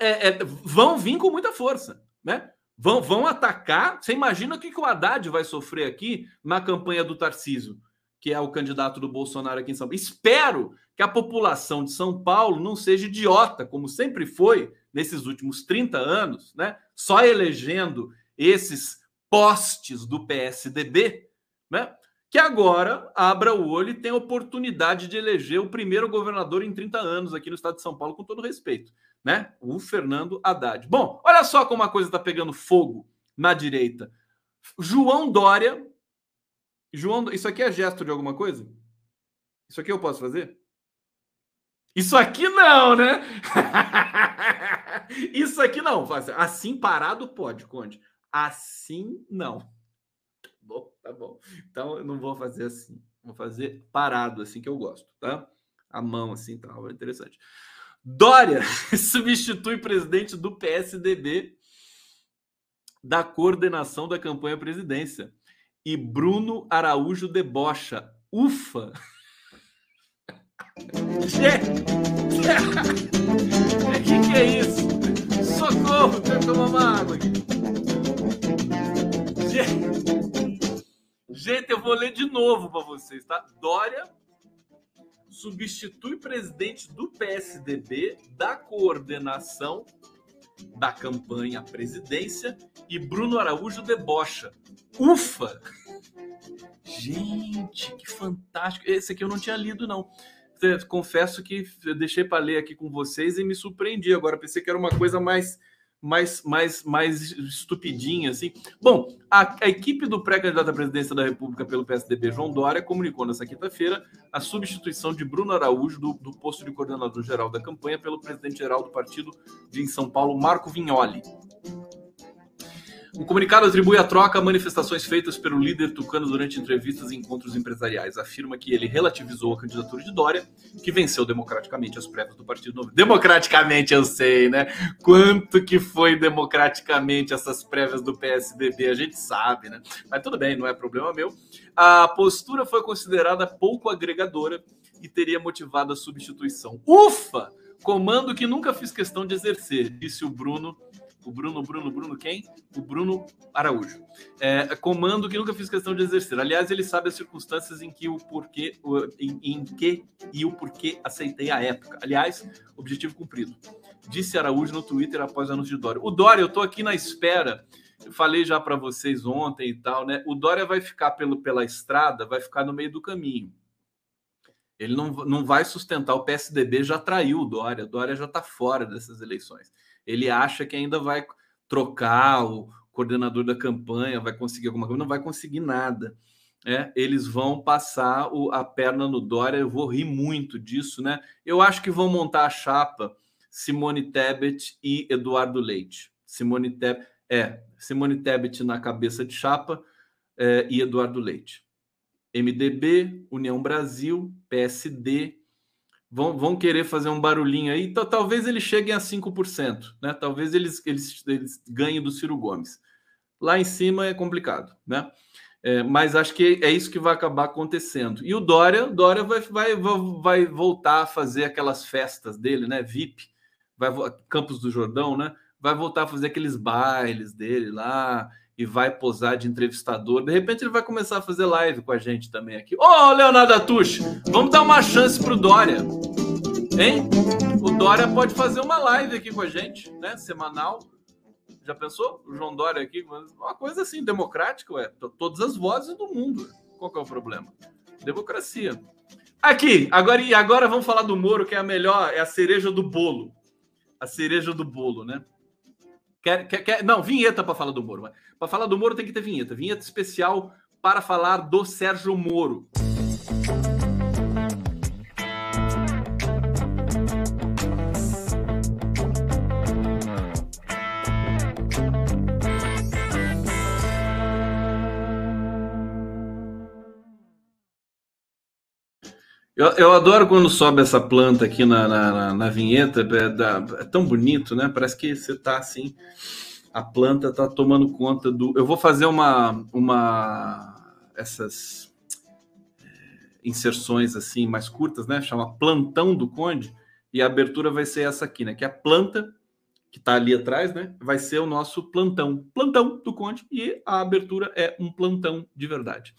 é, é, vão vir com muita força, né? Vão, vão atacar. Você imagina o que, que o Haddad vai sofrer aqui na campanha do Tarcísio, que é o candidato do Bolsonaro aqui em São Paulo. Espero que a população de São Paulo não seja idiota, como sempre foi nesses últimos 30 anos, né? Só elegendo esses postes do PSDB, né? Que agora abra o olho e tem a oportunidade de eleger o primeiro governador em 30 anos aqui no estado de São Paulo, com todo respeito, né? O Fernando Haddad. Bom, olha só como a coisa está pegando fogo na direita. João Dória. João, isso aqui é gesto de alguma coisa? Isso aqui eu posso fazer? Isso aqui não, né? Isso aqui não. Assim parado pode, Conde. Assim, não. Tá bom, tá bom. Então eu não vou fazer assim. Vou fazer parado, assim que eu gosto, tá? A mão assim, tá? É interessante. Dória substitui presidente do PSDB da coordenação da campanha à presidência. E Bruno Araújo debocha. Ufa! O que, que é isso? Socorro! Eu tomar uma água aqui. Gente, eu vou ler de novo para vocês, tá? Dória substitui presidente do PSDB da coordenação da campanha à presidência e Bruno Araújo debocha. Ufa! Gente, que fantástico. Esse aqui eu não tinha lido, não. Confesso que eu deixei para ler aqui com vocês e me surpreendi. Agora pensei que era uma coisa mais mais, mais, mais estupidinha, assim. Bom, a, a equipe do pré-candidato à presidência da República pelo PSDB, João Dória, comunicou nesta quinta-feira a substituição de Bruno Araújo do, do posto de coordenador-geral da campanha pelo presidente-geral do partido de em São Paulo, Marco Vignoli. O comunicado atribui a troca a manifestações feitas pelo líder tucano durante entrevistas e encontros empresariais. Afirma que ele relativizou a candidatura de Dória, que venceu democraticamente as prévias do Partido Novo. Democraticamente, eu sei, né? Quanto que foi democraticamente essas prévias do PSDB, a gente sabe, né? Mas tudo bem, não é problema meu. A postura foi considerada pouco agregadora e teria motivado a substituição. Ufa! Comando que nunca fiz questão de exercer, disse o Bruno o Bruno, Bruno, Bruno quem? O Bruno Araújo. É, comando que nunca fiz questão de exercer. Aliás, ele sabe as circunstâncias em que o porquê, em, em que e o porquê aceitei a época. Aliás, objetivo cumprido. Disse Araújo no Twitter após o anúncio de Dória. O Dória, eu tô aqui na espera. Eu falei já para vocês ontem e tal, né? O Dória vai ficar pelo, pela estrada, vai ficar no meio do caminho. Ele não, não vai sustentar. O PSDB já traiu o Dória. O Dória já está fora dessas eleições ele acha que ainda vai trocar o coordenador da campanha, vai conseguir alguma coisa, não vai conseguir nada. É, eles vão passar o, a perna no Dória, eu vou rir muito disso, né? Eu acho que vão montar a chapa Simone Tebet e Eduardo Leite. Simone Tebet, é, Simone Tebet na cabeça de chapa é, e Eduardo Leite. MDB, União Brasil, PSD, vão, vão querer fazer um barulhinho aí, então, talvez eles cheguem a 5%, né? Talvez eles, eles, eles ganhem do Ciro Gomes. Lá em cima é complicado, né? É, mas acho que é isso que vai acabar acontecendo. E o Dória, Dória vai, vai, vai voltar a fazer aquelas festas dele, né? VIP. vai Campos do Jordão, né? Vai voltar a fazer aqueles bailes dele lá e vai posar de entrevistador. De repente ele vai começar a fazer live com a gente também aqui. Ô, oh, Leonardo Atush, vamos dar uma chance pro Dória. Hein? O Dória pode fazer uma live aqui com a gente, né? Semanal. Já pensou? O João Dória aqui, uma coisa assim, democrática, ué. Todas as vozes do mundo. Qual que é o problema? Democracia. Aqui, agora e agora vamos falar do Moro, que é a melhor, é a cereja do bolo. A cereja do bolo, né? Quer, quer, quer... Não, vinheta para falar do Moro. Para falar do Moro tem que ter vinheta. Vinheta especial para falar do Sérgio Moro. Eu, eu, adoro quando sobe essa planta aqui na, na, na vinheta, é, é, tão bonito, né? Parece que você tá assim, a planta tá tomando conta do. Eu vou fazer uma, uma essas é, inserções assim mais curtas, né? Chama plantão do Conde e a abertura vai ser essa aqui, né? Que é a planta que está ali atrás, né? Vai ser o nosso plantão, plantão do Conde e a abertura é um plantão de verdade.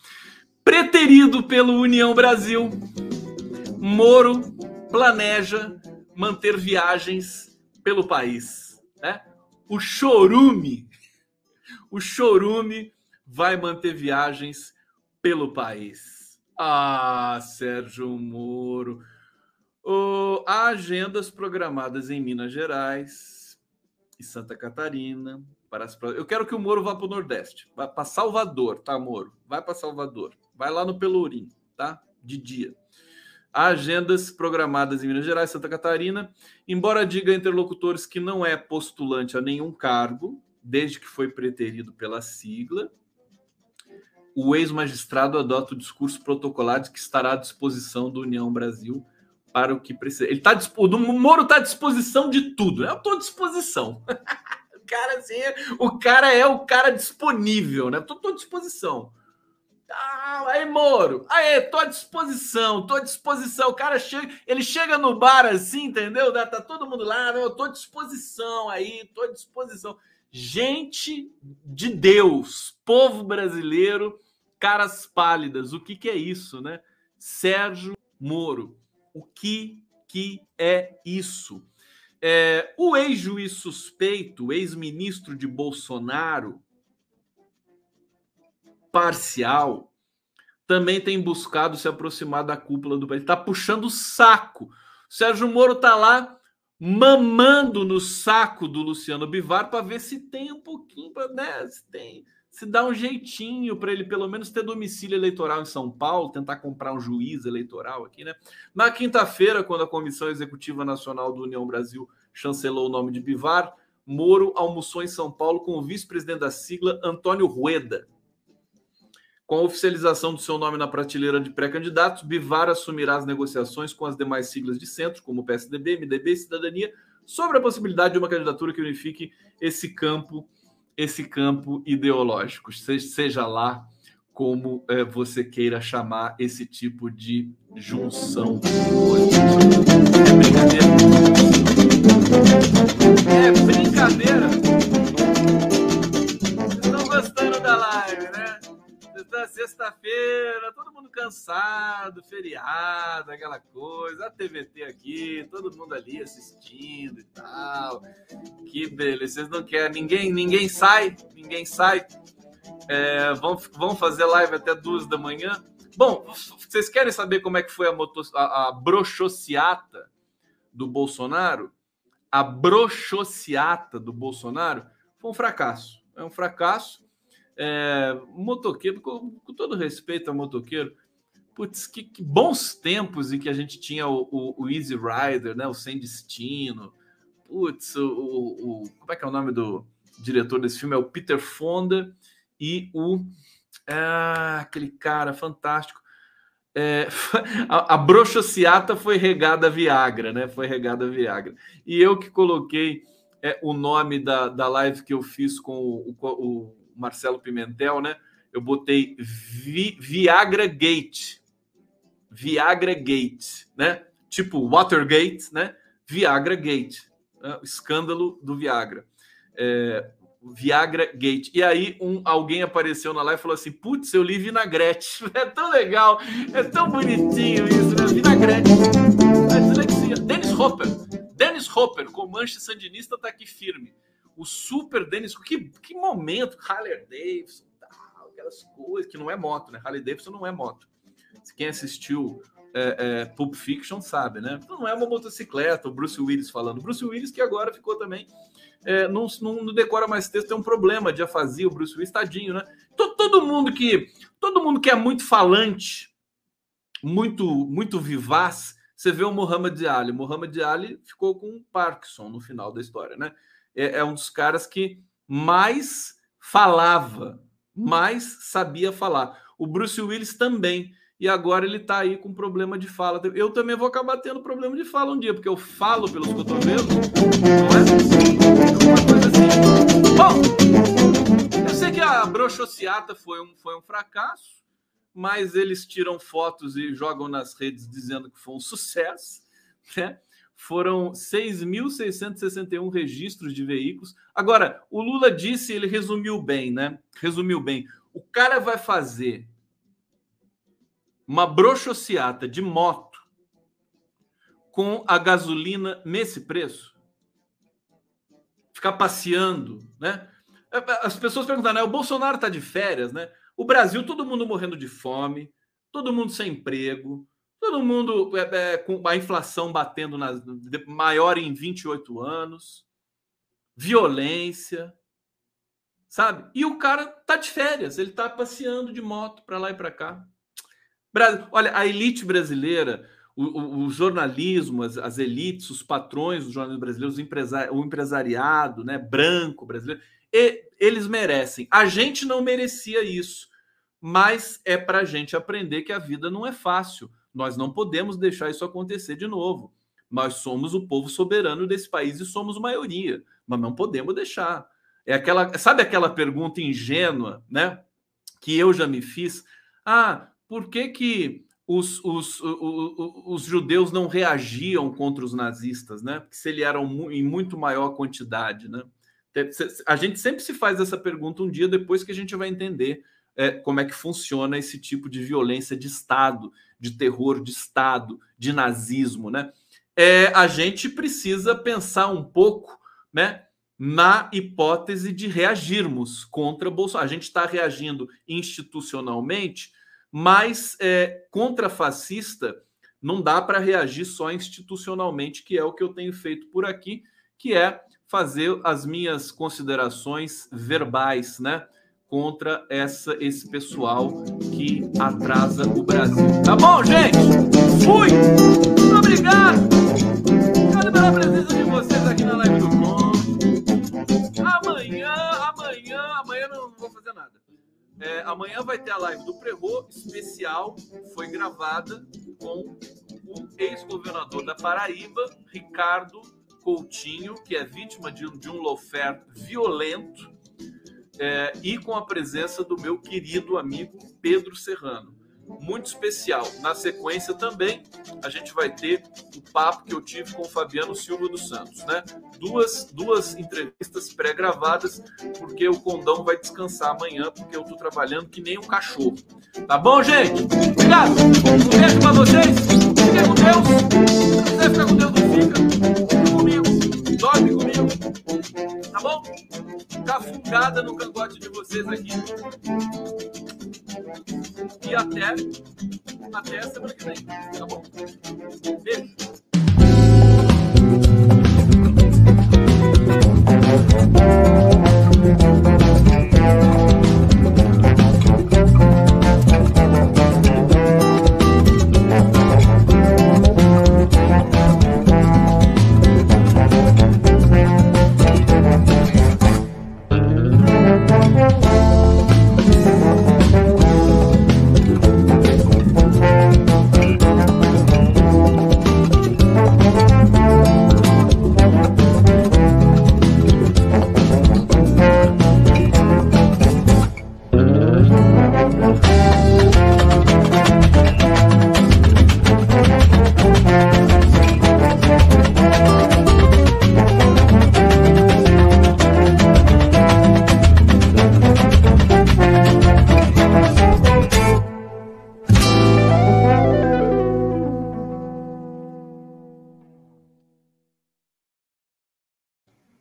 Preterido pelo União Brasil Moro planeja manter viagens pelo país. Né? O chorume, o chorume vai manter viagens pelo país. Ah, Sérgio Moro. Oh, há agendas programadas em Minas Gerais e Santa Catarina. Para as... Eu quero que o Moro vá para o Nordeste, vá para Salvador, tá, Moro? Vai para Salvador, vai lá no Pelourinho, tá? De dia. Há agendas programadas em Minas Gerais, Santa Catarina, embora diga a interlocutores que não é postulante a nenhum cargo, desde que foi preterido pela sigla, o ex-magistrado adota o discurso protocolar de que estará à disposição do União Brasil para o que precisa. Ele tá o Moro está à disposição de tudo. Eu estou à disposição. o cara assim, o cara é o cara disponível, né? Estou à disposição. Ah, aí, Moro. Aí, tô à disposição, tô à disposição. O cara chega, ele chega no bar assim, entendeu? Tá todo mundo lá, eu tô à disposição aí, tô à disposição. Gente de Deus, povo brasileiro, caras pálidas. O que que é isso, né? Sérgio Moro. O que que é isso? É, o ex-juiz suspeito, ex-ministro de Bolsonaro, parcial, também tem buscado se aproximar da cúpula do país. Está puxando o saco. Sérgio Moro está lá mamando no saco do Luciano Bivar para ver se tem um pouquinho, pra, né? Se tem, se dá um jeitinho para ele pelo menos ter domicílio eleitoral em São Paulo, tentar comprar um juiz eleitoral aqui, né? Na quinta-feira, quando a Comissão Executiva Nacional do União Brasil chancelou o nome de Bivar, Moro almoçou em São Paulo com o vice-presidente da sigla, Antônio Rueda. Com a oficialização do seu nome na prateleira de pré-candidatos, Bivar assumirá as negociações com as demais siglas de centro, como PSDB, MDB e Cidadania, sobre a possibilidade de uma candidatura que unifique esse campo, esse campo ideológico, seja lá como é, você queira chamar esse tipo de junção. É brincadeira. É brincadeira. Sexta-feira, todo mundo cansado, feriado, aquela coisa, a TVT aqui, todo mundo ali assistindo e tal. Que beleza, vocês não querem, ninguém, ninguém sai, ninguém sai. É, vão, vão fazer live até duas da manhã. Bom, vocês querem saber como é que foi a, moto, a, a brochociata do Bolsonaro? A brochociata do Bolsonaro foi um fracasso. É um fracasso é, motoqueiro, com, com, todo respeito ao motoqueiro, putz, que, que, bons tempos em que a gente tinha o, o, o, Easy Rider, né? O Sem Destino. Putz, o, o, Como é que é o nome do diretor desse filme? É o Peter Fonda e o. É, aquele cara fantástico. É, a, a brochociata foi regada Viagra, né? Foi regada Viagra. E eu que coloquei é, o nome da, da live que eu fiz com o, o, Marcelo Pimentel, né? Eu botei Vi, Viagra Gate. Viagra Gate, né? Tipo Watergate, né? Viagra Gate. né? escândalo do Viagra. É, Viagra Gate. E aí um, alguém apareceu na live e falou assim: Putz, eu li Vinagrete. É tão legal, é tão bonitinho isso, né? Vinagrete. Dennis Hopper. Dennis Hopper, com mancha sandinista, tá aqui firme. O super Dennis, que, que momento, Harley Davidson, aquelas coisas, que não é moto, né? Harley Davidson não é moto. Quem assistiu é, é, Pulp Fiction sabe, né? Não é uma motocicleta, o Bruce Willis falando. Bruce Willis que agora ficou também é, não, não, não, decora mais texto, tem um problema de afasia, o Bruce Willis, tadinho, né? Todo, todo, mundo que todo mundo que é muito falante, muito muito vivaz, você vê o Muhammad Ali. O Muhammad Ali ficou com Parkinson no final da história, né? É, é um dos caras que mais falava, mais sabia falar. O Bruce Willis também. E agora ele está aí com problema de fala. Eu também vou acabar tendo problema de fala um dia, porque eu falo pelos cotovelos. Não é? Uma coisa assim. Bom, eu sei que a brochociata foi um, foi um fracasso, mas eles tiram fotos e jogam nas redes dizendo que foi um sucesso. Né? Foram 6.661 registros de veículos. Agora, o Lula disse, ele resumiu bem, né? Resumiu bem. O cara vai fazer uma brochociata de moto com a gasolina nesse preço? Ficar passeando, né? As pessoas perguntam, né? O Bolsonaro está de férias, né? O Brasil, todo mundo morrendo de fome, todo mundo sem emprego, todo mundo é, é, com a inflação batendo na, maior em 28 anos, violência, sabe? E o cara tá de férias, ele tá passeando de moto para lá e para cá. Olha, a elite brasileira, o, o, o jornalismo, as, as, elites, os patrões do jornalismo brasileiro, empresari o empresariado né, branco brasileiro, e, eles merecem. A gente não merecia isso, mas é para a gente aprender que a vida não é fácil. Nós não podemos deixar isso acontecer de novo. Nós somos o povo soberano desse país e somos maioria, mas não podemos deixar. É aquela, sabe aquela pergunta ingênua, né? Que eu já me fiz. Ah, por que, que os, os, os, os, judeus não reagiam contra os nazistas, né? Porque se eles eram em muito maior quantidade, né? A gente sempre se faz essa pergunta um dia depois que a gente vai entender é, como é que funciona esse tipo de violência de Estado, de terror de Estado, de nazismo, né? É, a gente precisa pensar um pouco, né? Na hipótese de reagirmos contra Bolsonaro. A gente está reagindo institucionalmente mas é, contra fascista não dá para reagir só institucionalmente, que é o que eu tenho feito por aqui, que é fazer as minhas considerações verbais, né? Contra essa, esse pessoal que atrasa o Brasil. Tá bom, gente? Fui! Muito obrigado! Obrigado pela presença de vocês aqui na live do Tom. Amanhã, amanhã, amanhã não vou fazer nada. É, amanhã vai ter a live do Prerro especial, foi gravada com o ex-governador da Paraíba, Ricardo Coutinho, que é vítima de, de um violento, é, e com a presença do meu querido amigo Pedro Serrano muito especial. Na sequência também a gente vai ter o papo que eu tive com o Fabiano Silva dos Santos, né? Duas, duas entrevistas pré-gravadas, porque o Condão vai descansar amanhã, porque eu tô trabalhando que nem um cachorro. Tá bom, gente? Obrigado. Um beijo pra vocês. Fiquem com Deus. Se quiser ficar com Deus, não fica tá bom? Cafungada no cangote de vocês aqui. E até, até a semana que vem, tá bom? Beijo. Thank you.